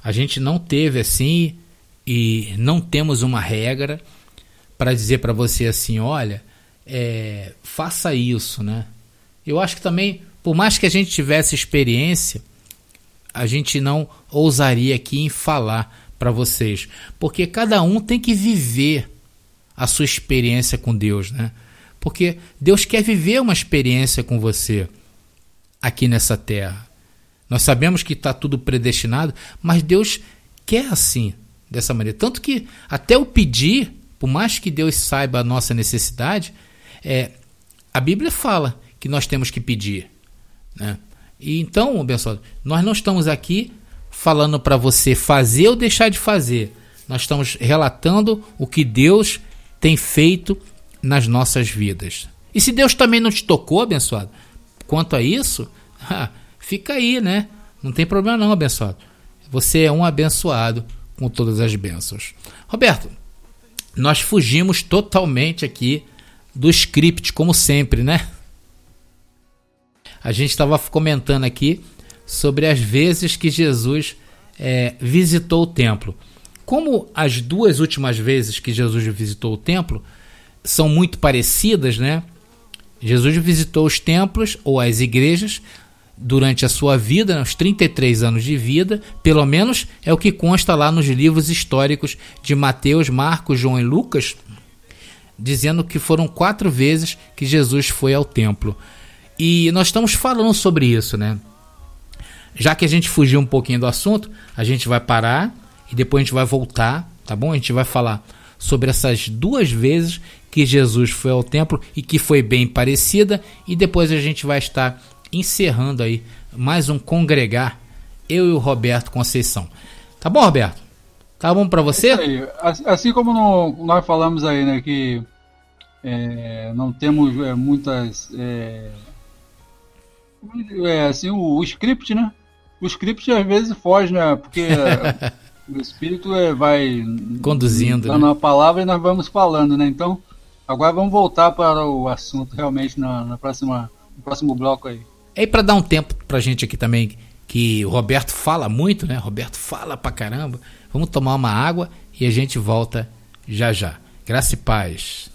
C: a gente não teve assim e não temos uma regra para dizer para você assim, olha, é, faça isso, né? Eu acho que também Por mais que a gente tivesse experiência, a gente não ousaria aqui em falar para vocês, porque cada um tem que viver a sua experiência com Deus, né? Porque Deus quer viver uma experiência com você aqui nessa terra. Nós sabemos que está tudo predestinado, mas Deus quer assim, dessa maneira. Tanto que até o pedir, por mais que Deus saiba a nossa necessidade, é, a Bíblia fala que nós temos que pedir. Né? E então, abençoado, nós não estamos aqui falando para você fazer ou deixar de fazer. Nós estamos relatando o que Deus tem feito nas nossas vidas. E se Deus também não te tocou, abençoado, quanto a isso, fica aí, né? Não tem problema não, abençoado. Você é um abençoado com todas as bênçãos. Roberto, nós fugimos totalmente aqui do script, como sempre, né? A gente estava comentando aqui sobre as vezes que Jesus é, visitou o templo. Como as duas últimas vezes que Jesus visitou o templo são muito parecidas, né? Jesus visitou os templos ou as igrejas durante a sua vida, nos 33 anos de vida, pelo menos é o que consta lá nos livros históricos de Mateus, Marcos, João e Lucas, dizendo que foram quatro vezes que Jesus foi ao templo. E nós estamos falando sobre isso, né? Já que a gente fugiu um pouquinho do assunto, a gente vai parar e depois a gente vai voltar, tá bom? A gente vai falar sobre essas duas vezes que Jesus foi ao templo e que foi bem parecida e depois a gente vai estar encerrando aí mais um congregar eu e o Roberto Conceição. Tá bom, Roberto? Tá bom para você?
D: É assim como nós falamos aí, né, que é, não temos é, muitas é, é, assim, o, o, script, né? O script às vezes foge, né? Porque o espírito é, vai
C: conduzindo,
D: dando né? a palavra e nós vamos falando, né? Então, agora vamos voltar para o assunto realmente na, na próxima, no próximo bloco aí.
C: E para dar um tempo pra gente aqui também, que o Roberto fala muito, né? Roberto fala pra caramba. Vamos tomar uma água e a gente volta já já. Graça e paz.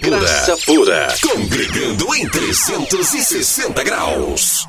A: Graça pura, congregando em 360 graus.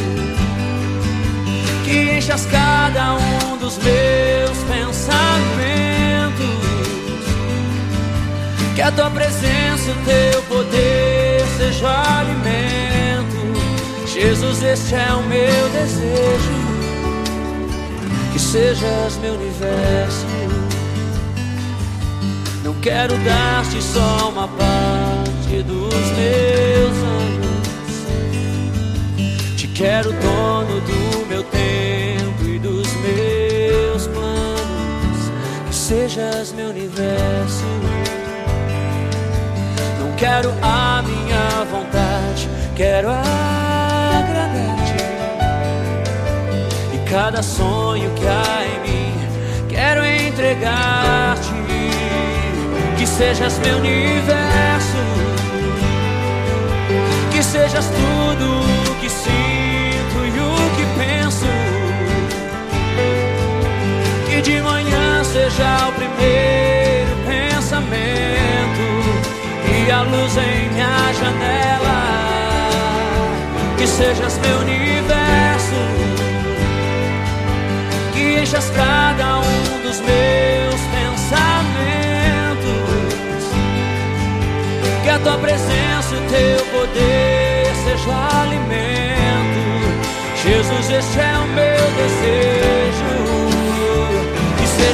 E: que enchas cada um dos meus pensamentos que a tua presença, o teu poder seja alimento. Jesus, este é o meu desejo. Que sejas meu universo. Não quero dar-te só uma parte dos meus anos. Te quero dono do meu sejas meu universo quero a minha vontade, quero agradar-te. E cada sonho que há em mim, quero entregar-te. Que sejas meu universo, que sejas tudo o que sinto e o que penso. Que de manhã seja o primeiro pensamento a luz em minha janela. que sejas meu universo, que enchas cada um dos meus pensamentos, que a tua presença e o teu poder seja alimento. Jesus, este é o meu desejo,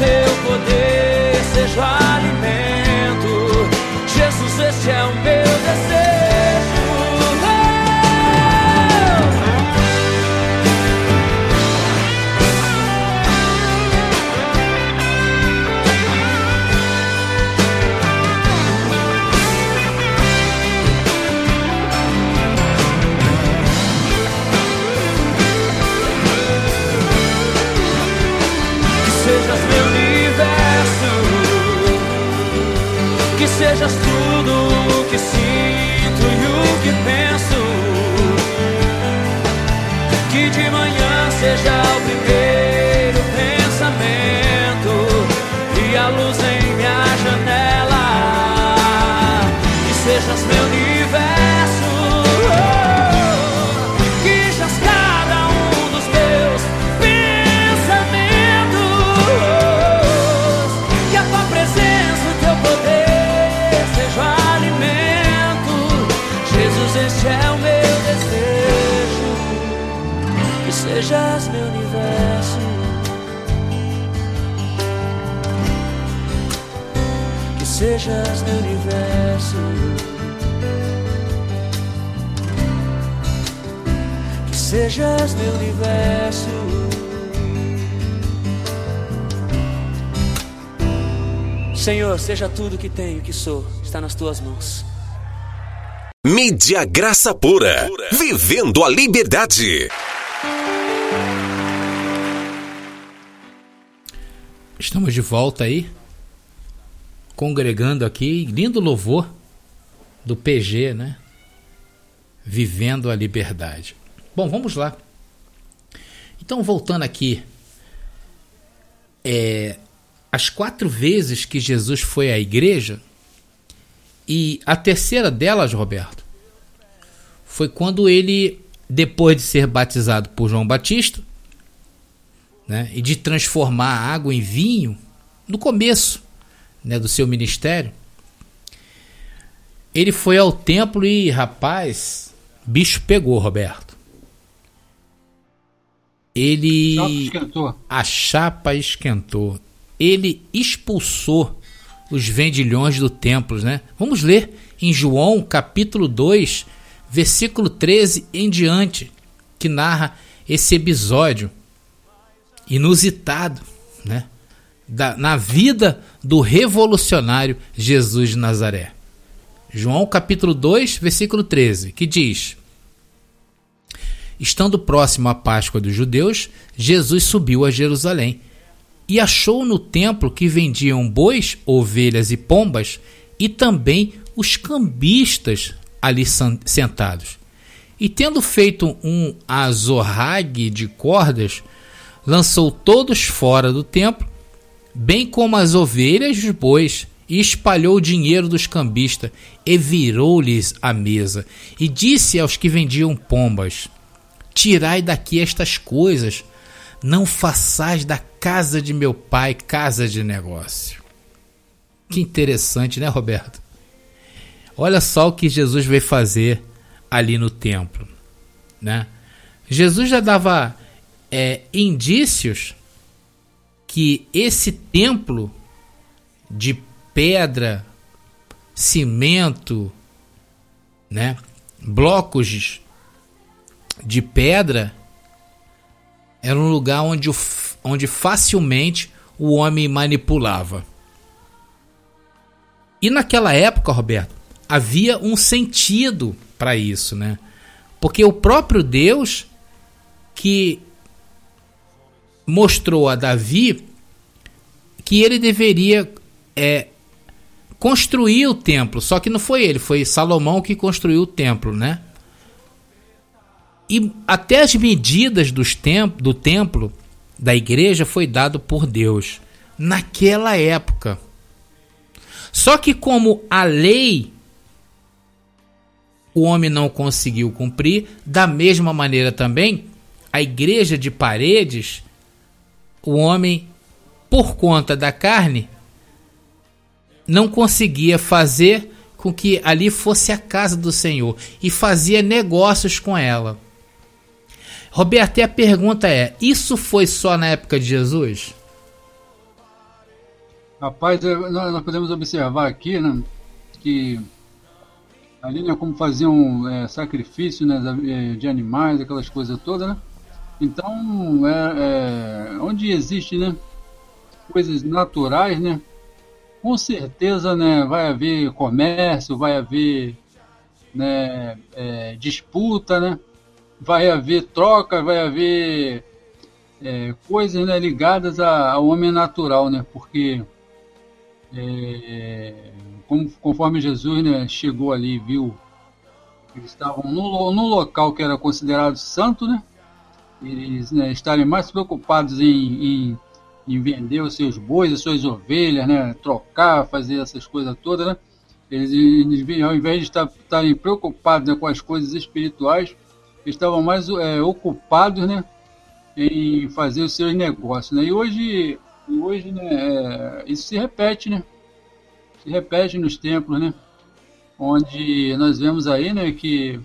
E: teu poder seja alimento. Jesus, este é o meu desejo. Sejas tudo o que sinto Sejas meu universo. Que sejas meu universo. Que sejas meu universo. Senhor, seja tudo que tenho, que sou, está nas tuas mãos.
A: Mídia Graça Pura. Vivendo a liberdade.
C: Estamos de volta aí, congregando aqui, lindo louvor do PG, né? Vivendo a liberdade. Bom, vamos lá. Então, voltando aqui, é, as quatro vezes que Jesus foi à igreja, e a terceira delas, Roberto, foi quando ele, depois de ser batizado por João Batista, né, e de transformar a água em vinho, no começo né, do seu ministério, ele foi ao templo e, rapaz, bicho pegou, Roberto. Ele.
D: Chapa esquentou.
C: A chapa esquentou. Ele expulsou os vendilhões do templo, né? Vamos ler em João capítulo 2, versículo 13 em diante, que narra esse episódio inusitado, né? Da, na vida do revolucionário Jesus de Nazaré. João capítulo 2, versículo 13, que diz: Estando próximo à Páscoa dos judeus, Jesus subiu a Jerusalém e achou no templo que vendiam bois, ovelhas e pombas e também os cambistas ali sentados. E tendo feito um azorrague de cordas, lançou todos fora do templo, bem como as ovelhas e os bois, e espalhou o dinheiro dos cambistas, e virou-lhes a mesa, e disse aos que vendiam pombas: Tirai daqui estas coisas, não façais da casa de meu pai casa de negócio. Que interessante, né, Roberto? Olha só o que Jesus veio fazer ali no templo, né? Jesus já dava é, indícios que esse templo de pedra, cimento, né, blocos de pedra era um lugar onde, o onde facilmente o homem manipulava. E naquela época, Roberto, havia um sentido para isso, né? Porque o próprio Deus que mostrou a Davi que ele deveria é, construir o templo, só que não foi ele, foi Salomão que construiu o templo, né? E até as medidas dos temp do templo da igreja foi dado por Deus naquela época. Só que como a lei o homem não conseguiu cumprir, da mesma maneira também a igreja de paredes, o homem por conta da carne não conseguia fazer com que ali fosse a casa do Senhor e fazia negócios com ela. Roberto, a pergunta é: isso foi só na época de Jesus?
D: Rapaz, nós podemos observar aqui né, que ali, né, como faziam é, sacrifício né, de animais, aquelas coisas todas, né? Então, é, é, onde existe né, coisas naturais, né? Com certeza, né, vai haver comércio, vai haver né, é, disputa, né? Vai haver troca, vai haver é, coisas né, ligadas ao homem natural, né? Porque é, conforme Jesus né, chegou ali viu eles estavam no, no local que era considerado santo, né? Eles né, estarem mais preocupados em, em, em, vender os seus bois, as suas ovelhas, né? Trocar, fazer essas coisas todas, né? Eles, eles ao invés de estar, estarem preocupados né, com as coisas espirituais, estavam mais é, ocupados, né? Em fazer os seus negócios, né? E hoje hoje, né, é, isso se repete, né? Se repete nos templos, né? Onde nós vemos aí, né, que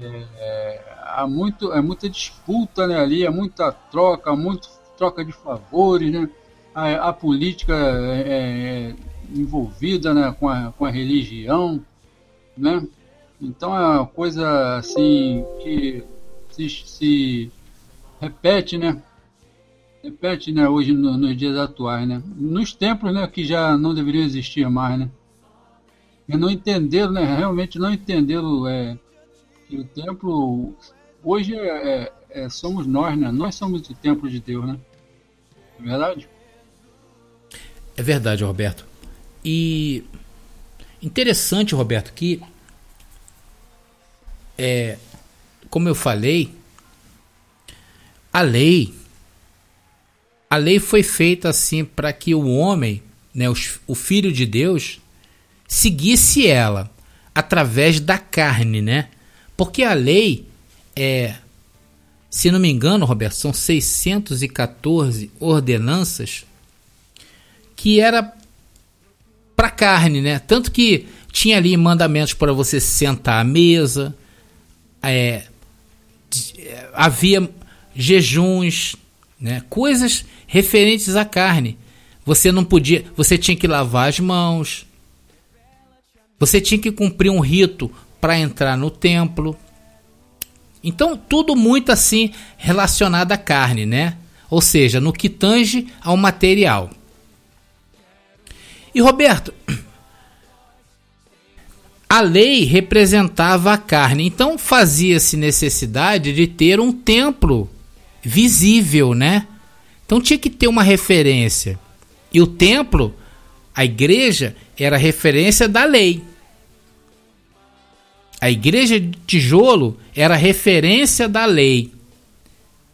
D: é, há muito, é muita disputa né, ali, há muita troca, muito troca de favores, né? A, a política é, é, envolvida né, com, a, com a religião, né? Então é uma coisa assim que se, se repete, né? repete, né, hoje no, nos dias atuais, né? Nos templos, né, que já não deveriam existir mais, né? E não entenderam, né, realmente não entenderam é, que o templo hoje é, é, é, somos nós, né? Nós somos o templo de Deus, né? É verdade?
C: É verdade, Roberto. E interessante, Roberto, que é, como eu falei, a lei a lei foi feita assim para que o homem, né, o, o filho de Deus, seguisse ela através da carne, né? Porque a lei é, se não me engano, Roberto, são 614 ordenanças que era para carne, né? Tanto que tinha ali mandamentos para você sentar à mesa, é, havia jejuns, né? Coisas referentes à carne. Você não podia, você tinha que lavar as mãos. Você tinha que cumprir um rito para entrar no templo. Então, tudo muito assim relacionado à carne, né? Ou seja, no que tange ao material. E Roberto, a lei representava a carne, então fazia-se necessidade de ter um templo visível, né? Então tinha que ter uma referência. E o templo, a igreja, era referência da lei. A igreja de tijolo era referência da lei.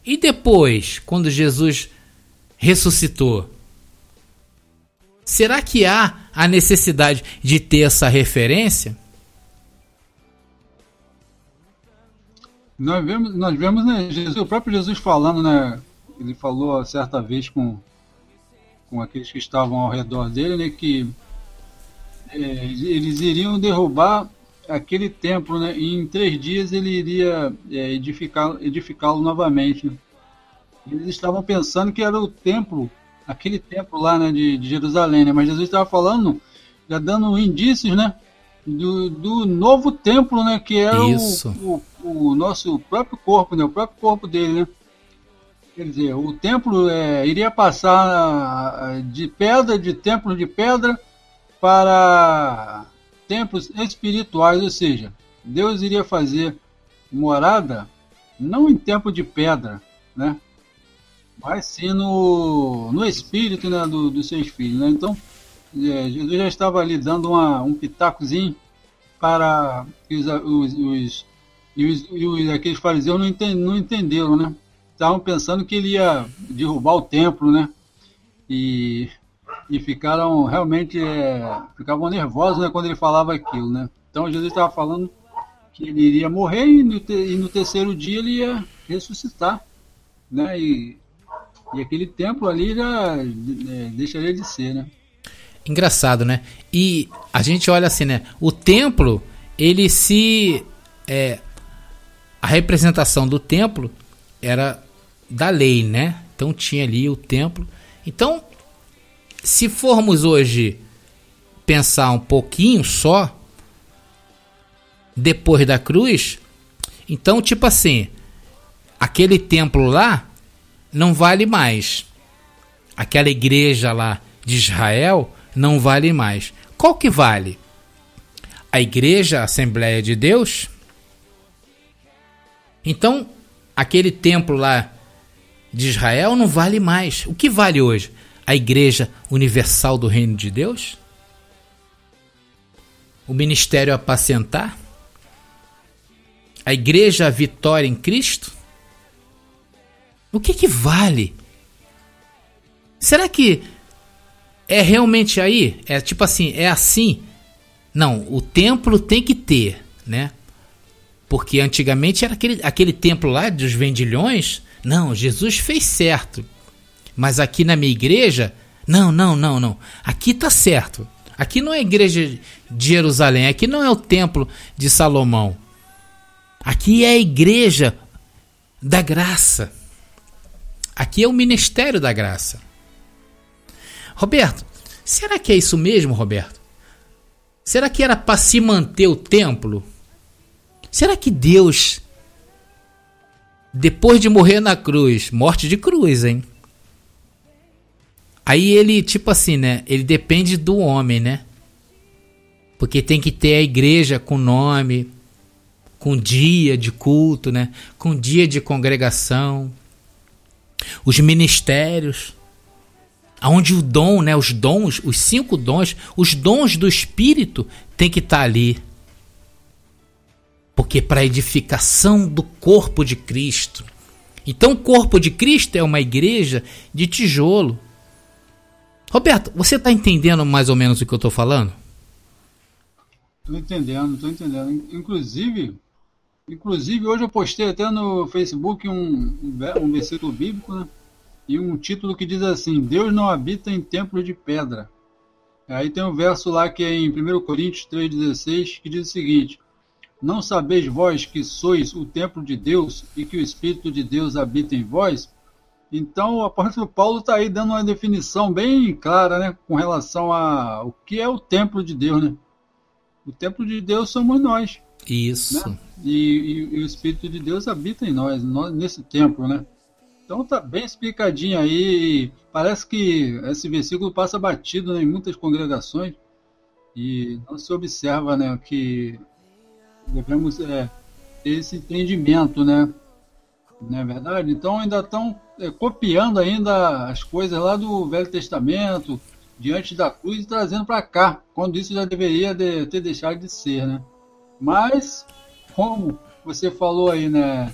C: E depois, quando Jesus ressuscitou? Será que há a necessidade de ter essa referência?
D: Nós vemos, nós vemos né, Jesus, o próprio Jesus falando, né, ele falou certa vez com, com aqueles que estavam ao redor dele, né, que é, eles iriam derrubar aquele templo, né, e em três dias ele iria é, edificar, edificá-lo novamente. Né. Eles estavam pensando que era o templo, aquele templo lá né, de, de Jerusalém, né, mas Jesus estava falando, já dando indícios, né, do, do novo templo, né, que era o, o, o, nosso próprio corpo, né, o próprio corpo dele, né. Quer dizer, o templo é, iria passar de pedra, de templo de pedra, para templos espirituais, ou seja, Deus iria fazer morada não em templo de pedra, né? Mas sim no, no espírito né, do, dos seus filhos. Né? Então, é, Jesus já estava ali dando uma, um pitacozinho para os, os, os, e os, os aqueles fariseus não, não entenderam, né? Estavam pensando que ele ia derrubar o templo, né? E, e ficaram realmente é, ficavam nervosos né, quando ele falava aquilo, né? Então Jesus estava falando que ele iria morrer e no, te, e no terceiro dia ele ia ressuscitar, né? E, e aquele templo ali já é, deixaria de ser, né?
C: Engraçado, né? E a gente olha assim, né? O templo, ele se. É, a representação do templo era da lei, né? Então tinha ali o templo. Então, se formos hoje pensar um pouquinho só, depois da cruz, então, tipo assim, aquele templo lá não vale mais. Aquela igreja lá de Israel não vale mais. Qual que vale? A igreja, a Assembleia de Deus? Então, aquele templo lá de Israel não vale mais. O que vale hoje? A Igreja Universal do Reino de Deus? O ministério apacentar? A Igreja Vitória em Cristo? O que que vale? Será que é realmente aí? É tipo assim, é assim? Não, o templo tem que ter, né? Porque antigamente era aquele, aquele templo lá dos vendilhões. Não, Jesus fez certo. Mas aqui na minha igreja, não, não, não, não. Aqui tá certo. Aqui não é a igreja de Jerusalém, aqui não é o templo de Salomão. Aqui é a igreja da graça. Aqui é o ministério da graça. Roberto, será que é isso mesmo, Roberto? Será que era para se manter o templo? Será que Deus, depois de morrer na cruz, morte de cruz, hein? Aí ele, tipo assim, né? Ele depende do homem, né? Porque tem que ter a igreja com nome, com dia de culto, né? Com dia de congregação, os ministérios, aonde o dom, né? Os dons, os cinco dons, os dons do Espírito tem que estar tá ali porque para edificação do corpo de Cristo. Então, o corpo de Cristo é uma igreja de tijolo. Roberto, você está entendendo mais ou menos o que eu estou falando?
D: Estou entendendo, estou entendendo. Inclusive, inclusive hoje eu postei até no Facebook um, um versículo bíblico, né? E um título que diz assim: Deus não habita em templos de pedra. Aí tem um verso lá que é em 1 Coríntios 3,16 que diz o seguinte: não sabeis vós que sois o templo de Deus e que o Espírito de Deus habita em vós? Então o apóstolo Paulo está aí dando uma definição bem clara né, com relação a o que é o templo de Deus. Né? O templo de Deus somos nós.
C: Isso.
D: Né? E, e, e, o Espírito de Deus habita em nós, nós nesse templo. Né? Então tá bem explicadinho aí. Parece que esse versículo passa batido né, em muitas congregações e não se observa né, que devemos é, ter esse entendimento, né? Não é verdade? Então ainda estão é, copiando ainda as coisas lá do Velho Testamento, diante da cruz e trazendo para cá, quando isso já deveria de, ter deixado de ser, né? Mas, como você falou aí, né?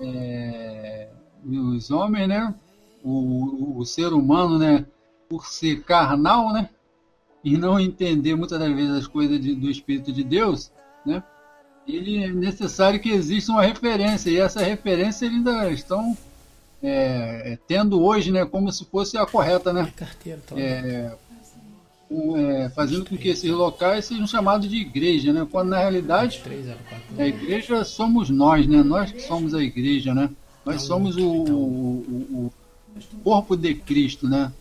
D: É, os homens, né? O, o, ser humano, né? Por ser carnal, né? E não entender muitas das vezes as coisas de, do Espírito de Deus, né? Ele é necessário que exista uma referência, e essa referência eles ainda estão é, é, tendo hoje, né, como se fosse a correta, né? É, é, fazendo com que esses locais sejam chamados de igreja, né? Quando na realidade a igreja somos nós, né? Nós que somos a igreja, né? Nós somos o, o, o corpo de Cristo, né?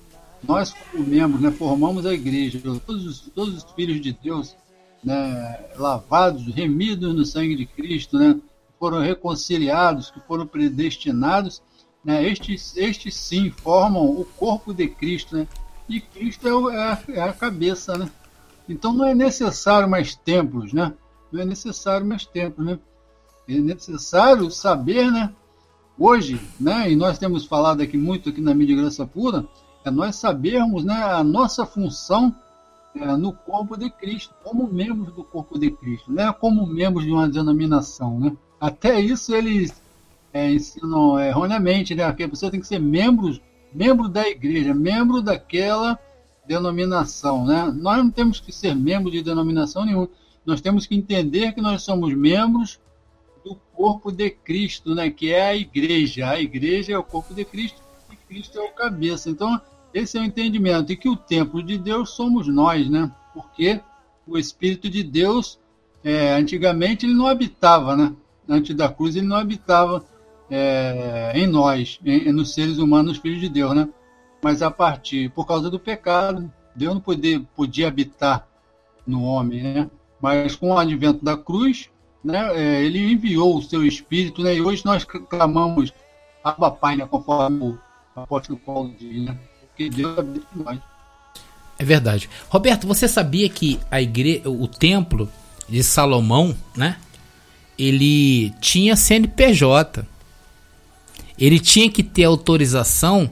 D: Nós como membros, né? Formamos a igreja. Todos os, todos os filhos de Deus né, lavados, remidos no sangue de Cristo, né, foram reconciliados, que foram predestinados, né, estes, estes sim formam o corpo de Cristo, né, e Cristo é, o, é, a, é a, cabeça, né, Então não é necessário mais templos, né? Não é necessário mais templos, né? É necessário saber, né? Hoje, né? E nós temos falado aqui muito aqui na mídia Graça Pura, é nós sabermos, né? A nossa função no corpo de Cristo, como membros do corpo de Cristo, né? Como membros de uma denominação, né? Até isso eles é, ensinam erroneamente, né? Que a pessoa tem que ser membro, membro da igreja, membro daquela denominação, né? Nós não temos que ser membros de denominação nenhuma. Nós temos que entender que nós somos membros do corpo de Cristo, né? Que é a igreja. A igreja é o corpo de Cristo e Cristo é o cabeça. Então, esse é o entendimento e que o templo de Deus somos nós, né? Porque o Espírito de Deus, é, antigamente, ele não habitava, né? Antes da cruz, ele não habitava é, em nós, em, nos seres humanos, filhos de Deus, né? mas a partir, por causa do pecado, Deus não podia, podia habitar no homem, né? Mas com o advento da cruz, né, é, ele enviou o seu Espírito, né? E hoje nós clamamos Abba Pai, né, conforme o apóstolo Paulo diz, né? Deus habita em nós.
C: É verdade. Roberto, você sabia que a igreja, o templo de Salomão, né? Ele tinha CNPJ. Ele tinha que ter autorização,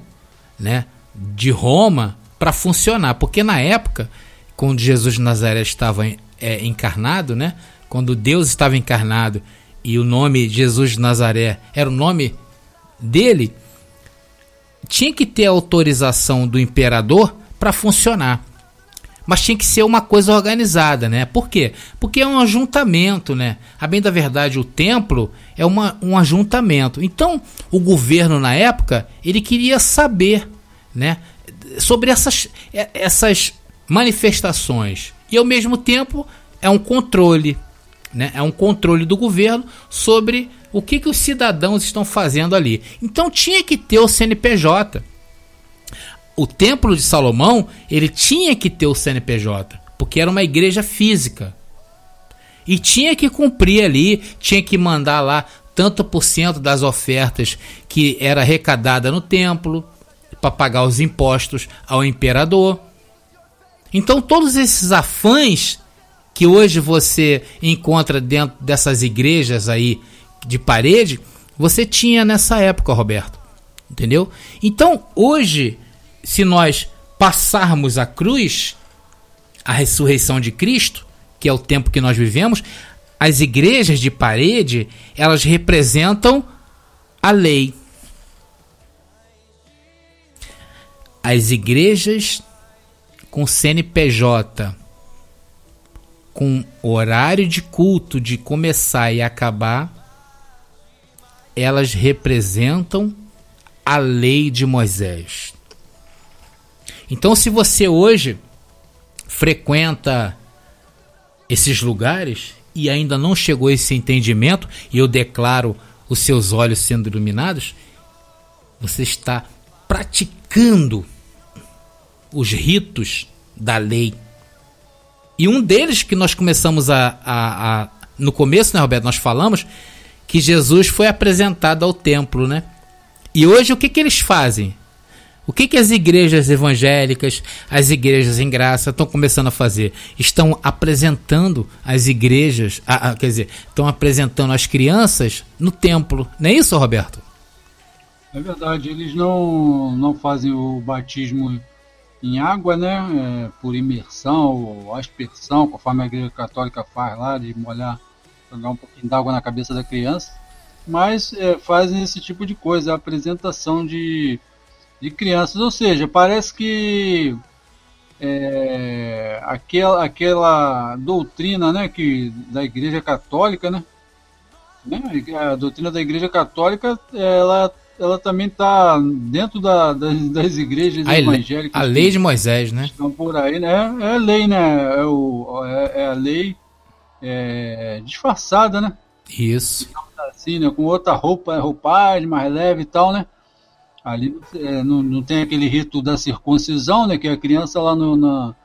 C: né? de Roma para funcionar, porque na época, quando Jesus de Nazaré estava é, encarnado, né? Quando Deus estava encarnado e o nome Jesus de Nazaré era o nome dele, tinha que ter autorização do imperador para funcionar. Mas tinha que ser uma coisa organizada, né? Por quê? Porque é um ajuntamento, né? A bem da verdade, o templo é uma, um ajuntamento. Então, o governo na época, ele queria saber né, sobre essas, é, essas manifestações. E ao mesmo tempo é um controle, né, é um controle do governo sobre o que, que os cidadãos estão fazendo ali. Então tinha que ter o CNPJ. O Templo de Salomão ele tinha que ter o CNPJ, porque era uma igreja física. E tinha que cumprir ali, tinha que mandar lá tanto por cento das ofertas que era arrecadada no templo, para pagar os impostos ao imperador. Então, todos esses afãs que hoje você encontra dentro dessas igrejas aí de parede, você tinha nessa época, Roberto. Entendeu? Então, hoje, se nós passarmos a cruz, a ressurreição de Cristo, que é o tempo que nós vivemos, as igrejas de parede, elas representam a lei. as igrejas com CNPJ, com horário de culto de começar e acabar, elas representam a lei de Moisés. Então, se você hoje frequenta esses lugares e ainda não chegou a esse entendimento, e eu declaro os seus olhos sendo iluminados, você está praticando os ritos da lei. E um deles que nós começamos a, a, a, no começo, né, Roberto? Nós falamos que Jesus foi apresentado ao templo, né? E hoje o que, que eles fazem? O que, que as igrejas evangélicas, as igrejas em graça estão começando a fazer? Estão apresentando as igrejas, a, a, quer dizer, estão apresentando as crianças no templo. Não é isso, Roberto?
D: É verdade, eles não, não fazem o batismo em água, né, é, por imersão ou aspersão, conforme a Igreja Católica faz lá, de molhar, jogar um pouquinho d'água na cabeça da criança, mas é, fazem esse tipo de coisa, a apresentação de, de crianças, ou seja, parece que é, aquela, aquela doutrina né, que, da Igreja Católica, né, né, a doutrina da Igreja Católica, ela ela também está dentro da, das, das, igrejas a evangélicas.
C: A lei de Moisés, né?
D: Estão por aí, né? É a lei, né? É, o, é, é a lei é, disfarçada, né?
C: Isso.
D: Assim, né? Com outra roupa, roupagem mais leve e tal, né? Ali é, não, não tem aquele rito da circuncisão, né? Que a criança lá no, na,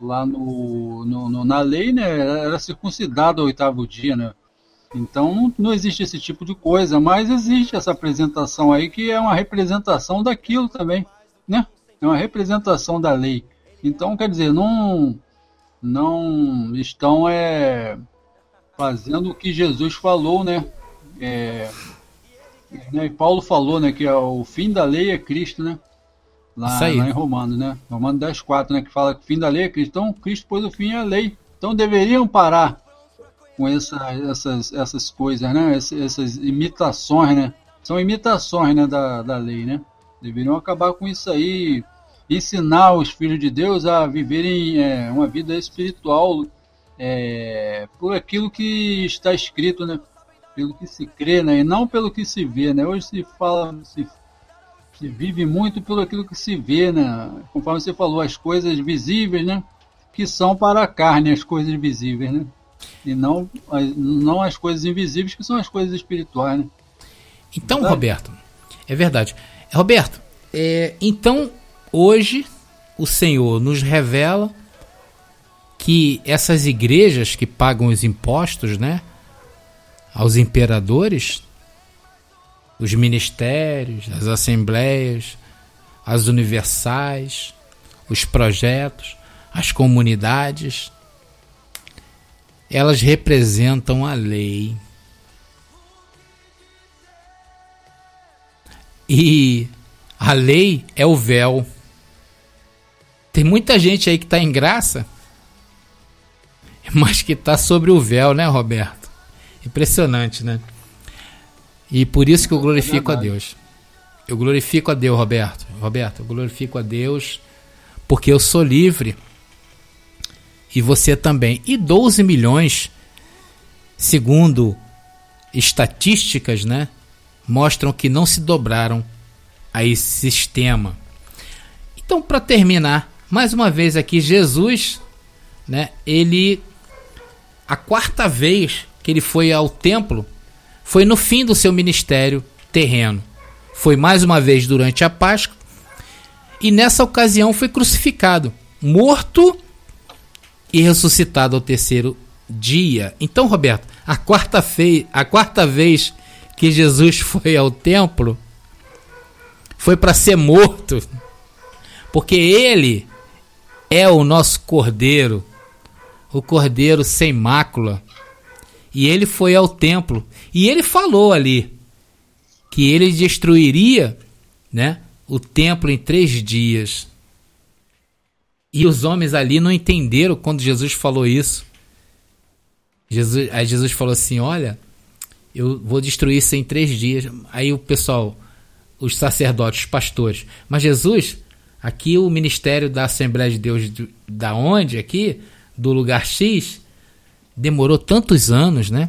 D: lá no, no, no na lei, né? Era circuncidada ao oitavo dia, né? Então não, não, existe esse tipo de coisa, mas existe essa apresentação aí que é uma representação daquilo também, né? É uma representação da lei. Então, quer dizer, não não estão é, fazendo o que Jesus falou, né? É, né? Paulo falou, né, que é o fim da lei é Cristo, né? Lá, lá em Romanos, né? Romanos 10, 4, né? Que fala que o fim da lei é Cristo. Então, Cristo pôs o fim à lei. Então, deveriam parar com essa, essas, essas coisas, né? Essas, essas, imitações, né? São imitações, né, da, da lei, né? Deveriam acabar com isso aí, ensinar os filhos de Deus a viverem é, uma vida espiritual é, por aquilo que está escrito, né? Pelo que se crê, né? E não pelo que se vê, né? Hoje se fala, se, se vive muito pelo aquilo que se vê, né? Conforme você falou, as coisas visíveis, né? Que são para a carne as coisas visíveis, né? E não, não as coisas invisíveis, que são as coisas espirituais, né?
C: Então, Roberto, é verdade. Roberto, é, então hoje o Senhor nos revela que essas igrejas que pagam os impostos, né, aos imperadores, os ministérios, as assembleias, as universais, os projetos, as comunidades, elas representam a lei. E a lei é o véu. Tem muita gente aí que está em graça, mas que está sobre o véu, né, Roberto? Impressionante, né? E por isso que eu glorifico a Deus. Eu glorifico a Deus, Roberto. Roberto, eu glorifico a Deus porque eu sou livre e você também. E 12 milhões, segundo estatísticas, né, mostram que não se dobraram a esse sistema. Então, para terminar, mais uma vez aqui Jesus, né, ele a quarta vez que ele foi ao templo foi no fim do seu ministério terreno. Foi mais uma vez durante a Páscoa e nessa ocasião foi crucificado, morto e ressuscitado ao terceiro dia. Então, Roberto, a quarta, fei a quarta vez que Jesus foi ao templo foi para ser morto, porque ele é o nosso cordeiro, o cordeiro sem mácula. E ele foi ao templo e ele falou ali que ele destruiria, né, o templo em três dias. E os homens ali não entenderam quando Jesus falou isso. Jesus, aí Jesus falou assim: Olha, eu vou destruir isso em três dias. Aí o pessoal, os sacerdotes, os pastores, mas Jesus, aqui o ministério da Assembleia de Deus, da onde? Aqui, do lugar X, demorou tantos anos, né?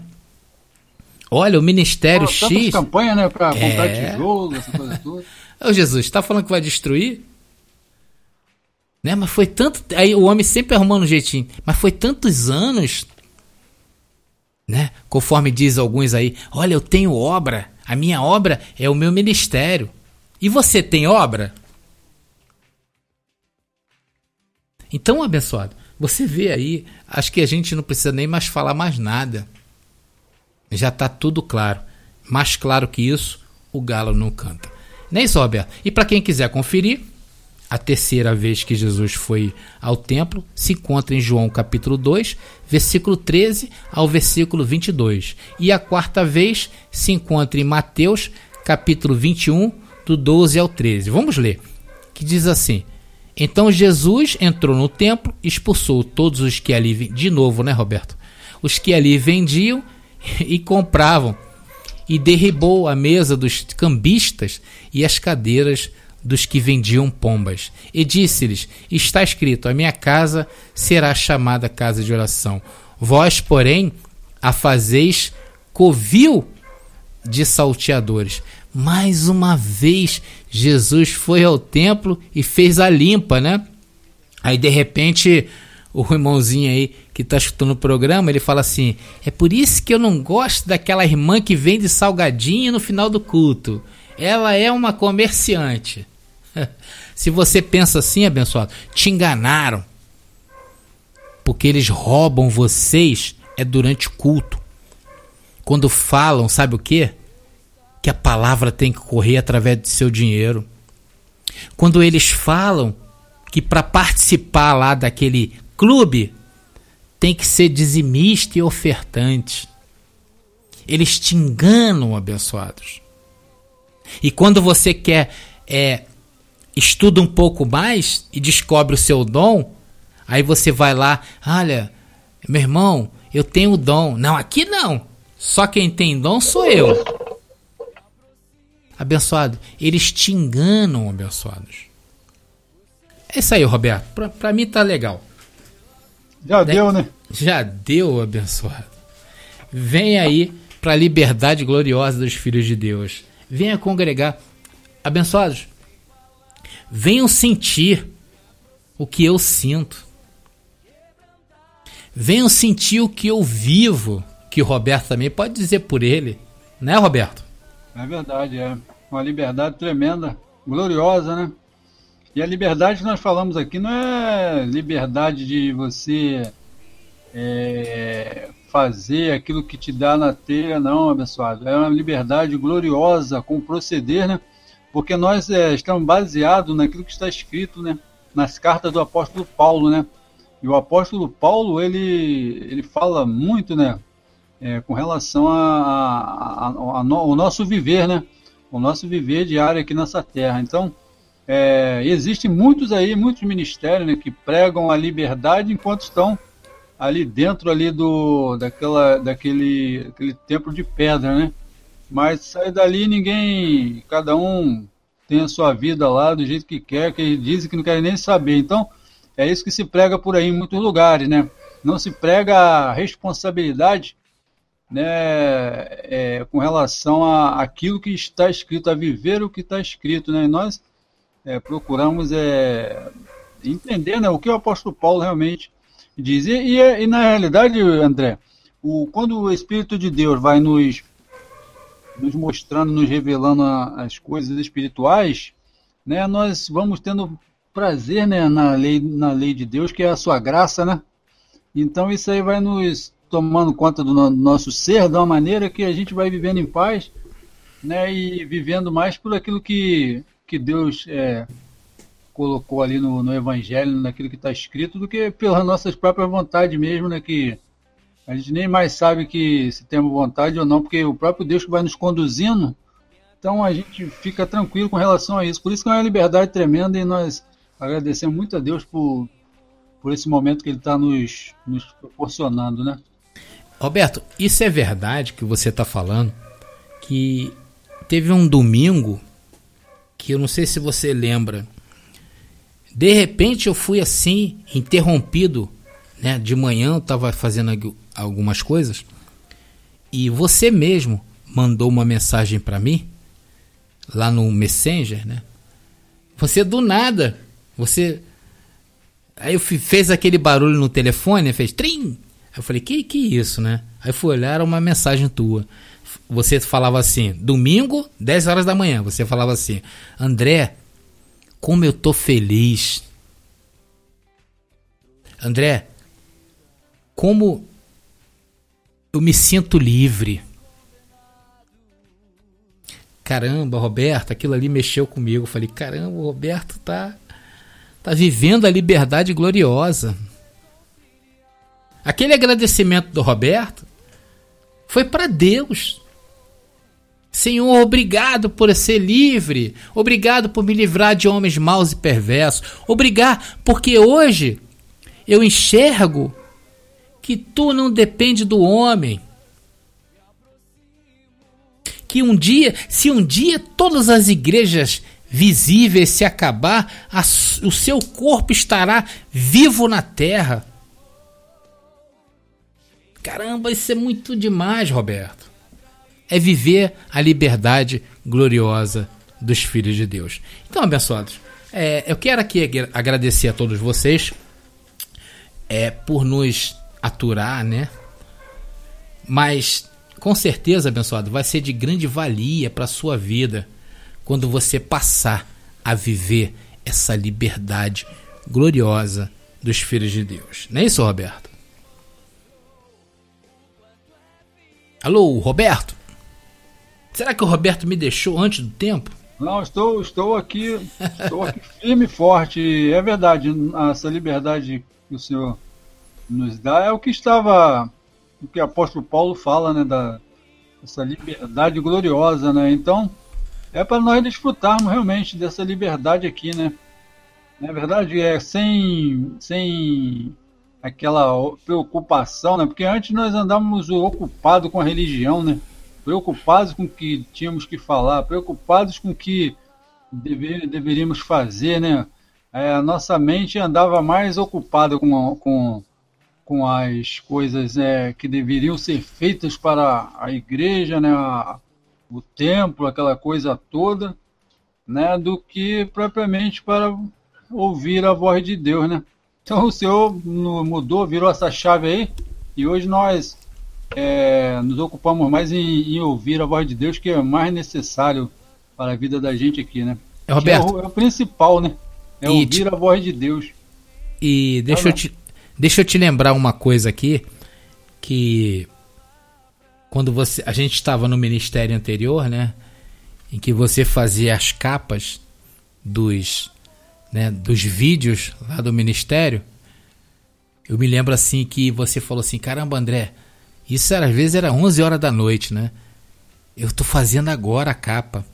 C: Olha, o Ministério oh, X.
D: campanha, né? Pra é... comprar tijolo, essa coisa toda.
C: Ô Jesus, está falando que vai destruir? Né? Mas foi tanto. Aí o homem sempre arrumando um jeitinho. Mas foi tantos anos. Né? Conforme diz alguns aí, olha, eu tenho obra. A minha obra é o meu ministério. E você tem obra? Então, abençoado, você vê aí, acho que a gente não precisa nem mais falar mais nada. Já está tudo claro. Mais claro que isso, o galo não canta. Nem isso, Roberto. E para quem quiser conferir, a terceira vez que Jesus foi ao templo se encontra em João capítulo 2, versículo 13 ao versículo 22. E a quarta vez se encontra em Mateus capítulo 21, do 12 ao 13. Vamos ler. Que diz assim: Então Jesus entrou no templo, expulsou todos os que ali de novo, né, Roberto? Os que ali vendiam e compravam e derribou a mesa dos cambistas e as cadeiras dos que vendiam pombas. E disse-lhes: Está escrito: A minha casa será chamada casa de oração. Vós, porém, a fazeis covil de salteadores. Mais uma vez, Jesus foi ao templo e fez a limpa, né? Aí de repente, o irmãozinho aí que está escutando o programa, ele fala assim: É por isso que eu não gosto daquela irmã que vende salgadinho no final do culto. Ela é uma comerciante. Se você pensa assim, abençoado, te enganaram. Porque eles roubam vocês é durante o culto. Quando falam, sabe o que? Que a palavra tem que correr através do seu dinheiro. Quando eles falam que para participar lá daquele clube tem que ser dizimista e ofertante. Eles te enganam, abençoados. E quando você quer é, estuda um pouco mais e descobre o seu dom, aí você vai lá, olha, meu irmão, eu tenho o dom. Não, aqui não. Só quem tem dom sou eu. Abençoado, eles te enganam, abençoados. É isso aí, Roberto. Pra, pra mim tá legal.
D: Já né? deu, né?
C: Já deu, abençoado. Vem aí para a liberdade gloriosa dos filhos de Deus. Venha congregar. Abençoados, venham sentir o que eu sinto. Venham sentir o que eu vivo, que o Roberto também pode dizer por ele, né, Roberto?
D: É verdade, é uma liberdade tremenda, gloriosa, né? E a liberdade que nós falamos aqui não é liberdade de você é, fazer aquilo que te dá na telha, não, abençoado. É uma liberdade gloriosa com proceder, né? Porque nós é, estamos baseados naquilo que está escrito, né? Nas cartas do apóstolo Paulo, né? E o apóstolo Paulo, ele, ele fala muito, né? É, com relação ao nosso viver, né? O nosso viver diário aqui nessa terra. Então, é, existem muitos aí, muitos ministérios né, que pregam a liberdade enquanto estão ali dentro ali do daquela daquele aquele templo de pedra, né? Mas sair dali ninguém, cada um tem a sua vida lá do jeito que quer, que dizem que não querem nem saber. Então, é isso que se prega por aí em muitos lugares, né? Não se prega a responsabilidade, né, é, com relação a aquilo que está escrito, a viver o que está escrito, né? E nós é, procuramos é, entender né, o que o apóstolo Paulo realmente diz. E, e, e na realidade, André, o, quando o Espírito de Deus vai nos, nos mostrando, nos revelando a, as coisas espirituais, né, nós vamos tendo prazer né, na, lei, na lei de Deus, que é a sua graça, né? Então isso aí vai nos tomando conta do no, nosso ser de uma maneira que a gente vai vivendo em paz, né? E vivendo mais por aquilo que que Deus é, colocou ali no, no Evangelho, naquilo que está escrito, do que pelas nossas próprias vontades mesmo, né? Que a gente nem mais sabe que se temos vontade ou não, porque o próprio Deus que vai nos conduzindo, então a gente fica tranquilo com relação a isso. Por isso que é uma liberdade tremenda e nós agradecemos muito a Deus por, por esse momento que Ele está nos, nos proporcionando, né?
C: Roberto, isso é verdade que você está falando? Que teve um domingo que eu não sei se você lembra. De repente eu fui assim, interrompido, né? De manhã eu estava fazendo algumas coisas e você mesmo mandou uma mensagem para mim lá no Messenger, né? Você do nada, você aí eu fez aquele barulho no telefone, fez trim. Eu falei: "Que que isso, né?" Aí fui olhar era uma mensagem tua você falava assim, domingo, 10 horas da manhã, você falava assim, André, como eu tô feliz. André, como eu me sinto livre. Caramba, Roberto, aquilo ali mexeu comigo. Eu falei, caramba, o Roberto tá tá vivendo a liberdade gloriosa. Aquele agradecimento do Roberto foi para Deus. Senhor, obrigado por ser livre. Obrigado por me livrar de homens maus e perversos. Obrigado porque hoje eu enxergo que tu não depende do homem. Que um dia, se um dia todas as igrejas visíveis se acabar, a, o seu corpo estará vivo na terra. Caramba, isso é muito demais, Roberto é viver a liberdade gloriosa dos filhos de Deus. Então, abençoados, é, eu quero aqui agradecer a todos vocês é, por nos aturar, né? Mas com certeza, abençoado, vai ser de grande valia para a sua vida quando você passar a viver essa liberdade gloriosa dos filhos de Deus. Não é isso, Roberto? Alô, Roberto? Será que o Roberto me deixou antes do tempo?
D: Não, estou, estou aqui, estou aqui firme e forte. É verdade, essa liberdade que o senhor nos dá é o que estava, o que o apóstolo Paulo fala, né, da essa liberdade gloriosa, né? Então, é para nós desfrutarmos realmente dessa liberdade aqui, né? Na verdade, é sem, sem aquela preocupação, né? Porque antes nós andávamos ocupados com a religião, né? Preocupados com o que tínhamos que falar, preocupados com o que deve, deveríamos fazer, né? É, a nossa mente andava mais ocupada com, com, com as coisas é, que deveriam ser feitas para a igreja, né? A, o templo, aquela coisa toda, né? Do que propriamente para ouvir a voz de Deus, né? Então o Senhor mudou, virou essa chave aí, e hoje nós é, nos ocupamos mais em, em, ouvir a voz de Deus, que é mais necessário para a vida da gente aqui, né?
C: É, Roberto.
D: É o, é o, principal, né? É ouvir te... a voz de Deus.
C: E deixa, tá eu te, deixa eu te lembrar uma coisa aqui, que quando você a gente estava no ministério anterior, né? Em que você fazia as capas dos né, dos vídeos lá do ministério, eu me lembro assim que você falou assim: caramba, André, isso era, às vezes era 11 horas da noite, né? Eu tô fazendo agora a capa.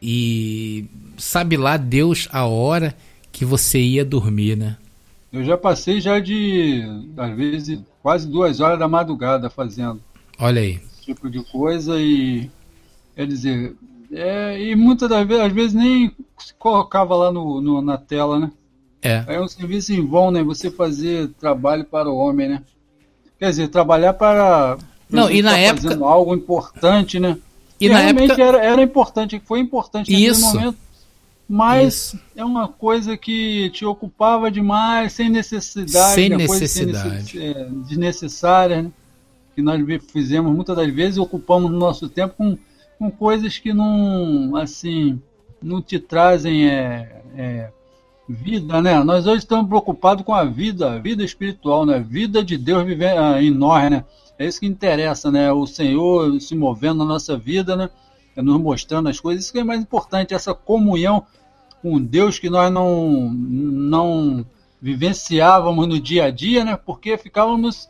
C: E sabe lá Deus a hora que você ia dormir, né?
D: Eu já passei já de, às vezes, quase duas horas da madrugada fazendo.
C: Olha aí.
D: Esse tipo de coisa e, quer dizer, é, e muitas das vezes, às vezes nem colocava lá no, no, na tela, né?
C: É.
D: É um serviço em vão, né? Você fazer trabalho para o homem, né? Quer dizer, trabalhar para.
C: Não, e na tá época.
D: Fazendo algo importante, né?
C: E, e na
D: realmente
C: época.
D: Era, era importante, foi importante naquele
C: Isso.
D: momento. Mas
C: Isso.
D: é uma coisa que te ocupava demais, sem necessidade.
C: Sem necessidade.
D: Coisa sem necess... é, desnecessária, né? Que nós fizemos muitas das vezes, ocupamos o nosso tempo com com coisas que não, assim, não te trazem é, é, vida, né? Nós hoje estamos preocupados com a vida, a vida espiritual, né? Vida de Deus viver ah, em nós, né? É isso que interessa, né? O Senhor se movendo na nossa vida, né? É nos mostrando as coisas. Isso que é mais importante, essa comunhão com Deus que nós não, não vivenciávamos no dia a dia, né? Porque ficávamos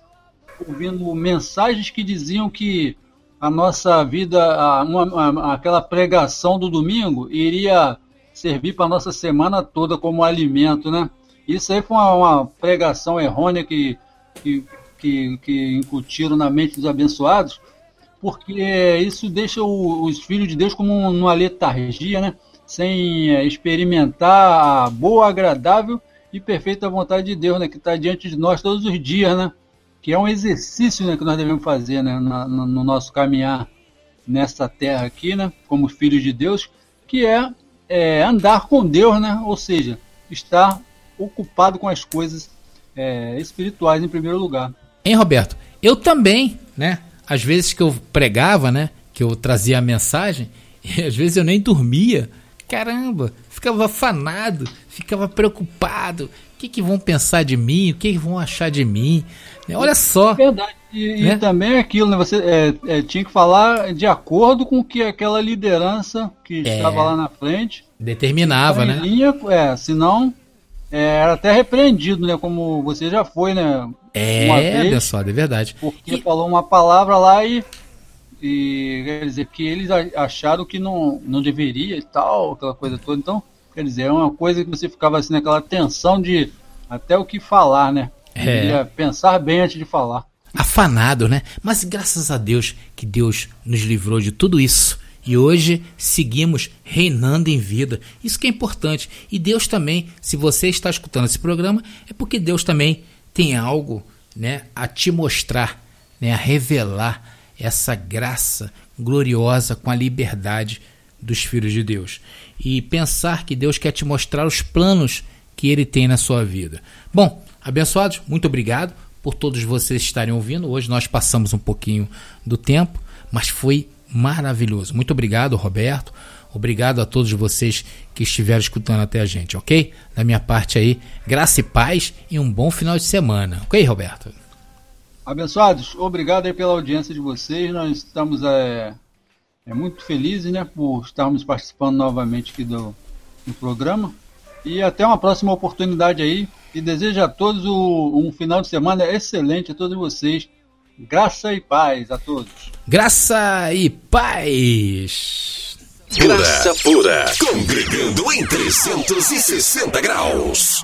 D: ouvindo mensagens que diziam que a nossa vida, a, uma, a, aquela pregação do domingo iria servir para a nossa semana toda como alimento, né? Isso aí foi uma, uma pregação errônea que, que, que, que, incutiram na mente dos abençoados, porque isso deixa o, os filhos de Deus como uma letargia, né? Sem é, experimentar a boa, agradável e perfeita vontade de Deus, né? Que está diante de nós todos os dias, né? Que é um exercício né, que nós devemos fazer né, na, no nosso caminhar nessa terra aqui, né, como filhos de Deus, que é, é andar com Deus, né, ou seja, estar ocupado com as coisas é, espirituais em primeiro lugar.
C: Hein, Roberto? Eu também, né? Às vezes que eu pregava, né? Que eu trazia a mensagem, e às vezes eu nem dormia. Caramba, ficava afanado, ficava preocupado. O que, que vão pensar de mim? O que, que vão achar de mim? Olha só.
D: É verdade. E, né? e também é aquilo, né? Você é, é, tinha que falar de acordo com o que aquela liderança que é. estava lá na frente
C: determinava, né?
D: Linha, é, senão é, era até repreendido, né? Como você já foi, né?
C: É, abençoado, é verdade.
D: Porque e... falou uma palavra lá e, e quer dizer que eles acharam que não, não deveria e tal, aquela coisa toda. Então, quer dizer, é uma coisa que você ficava assim naquela tensão de até o que falar, né? É. pensar bem antes de falar.
C: Afanado, né? Mas graças a Deus que Deus nos livrou de tudo isso. E hoje seguimos reinando em vida. Isso que é importante. E Deus também, se você está escutando esse programa, é porque Deus também tem algo né, a te mostrar, né, a revelar essa graça gloriosa com a liberdade dos filhos de Deus. E pensar que Deus quer te mostrar os planos que ele tem na sua vida. Bom, Abençoados, muito obrigado por todos vocês estarem ouvindo. Hoje nós passamos um pouquinho do tempo, mas foi maravilhoso. Muito obrigado, Roberto. Obrigado a todos vocês que estiveram escutando até a gente, ok? Da minha parte aí, graça e paz e um bom final de semana. Ok, Roberto?
D: Abençoados, obrigado aí pela audiência de vocês. Nós estamos é, é muito felizes né, por estarmos participando novamente aqui do, do programa. E até uma próxima oportunidade aí e desejo a todos o, um final de semana excelente a todos vocês. Graça e paz a todos.
C: Graça e paz.
E: Graça pura, congregando em 360 graus.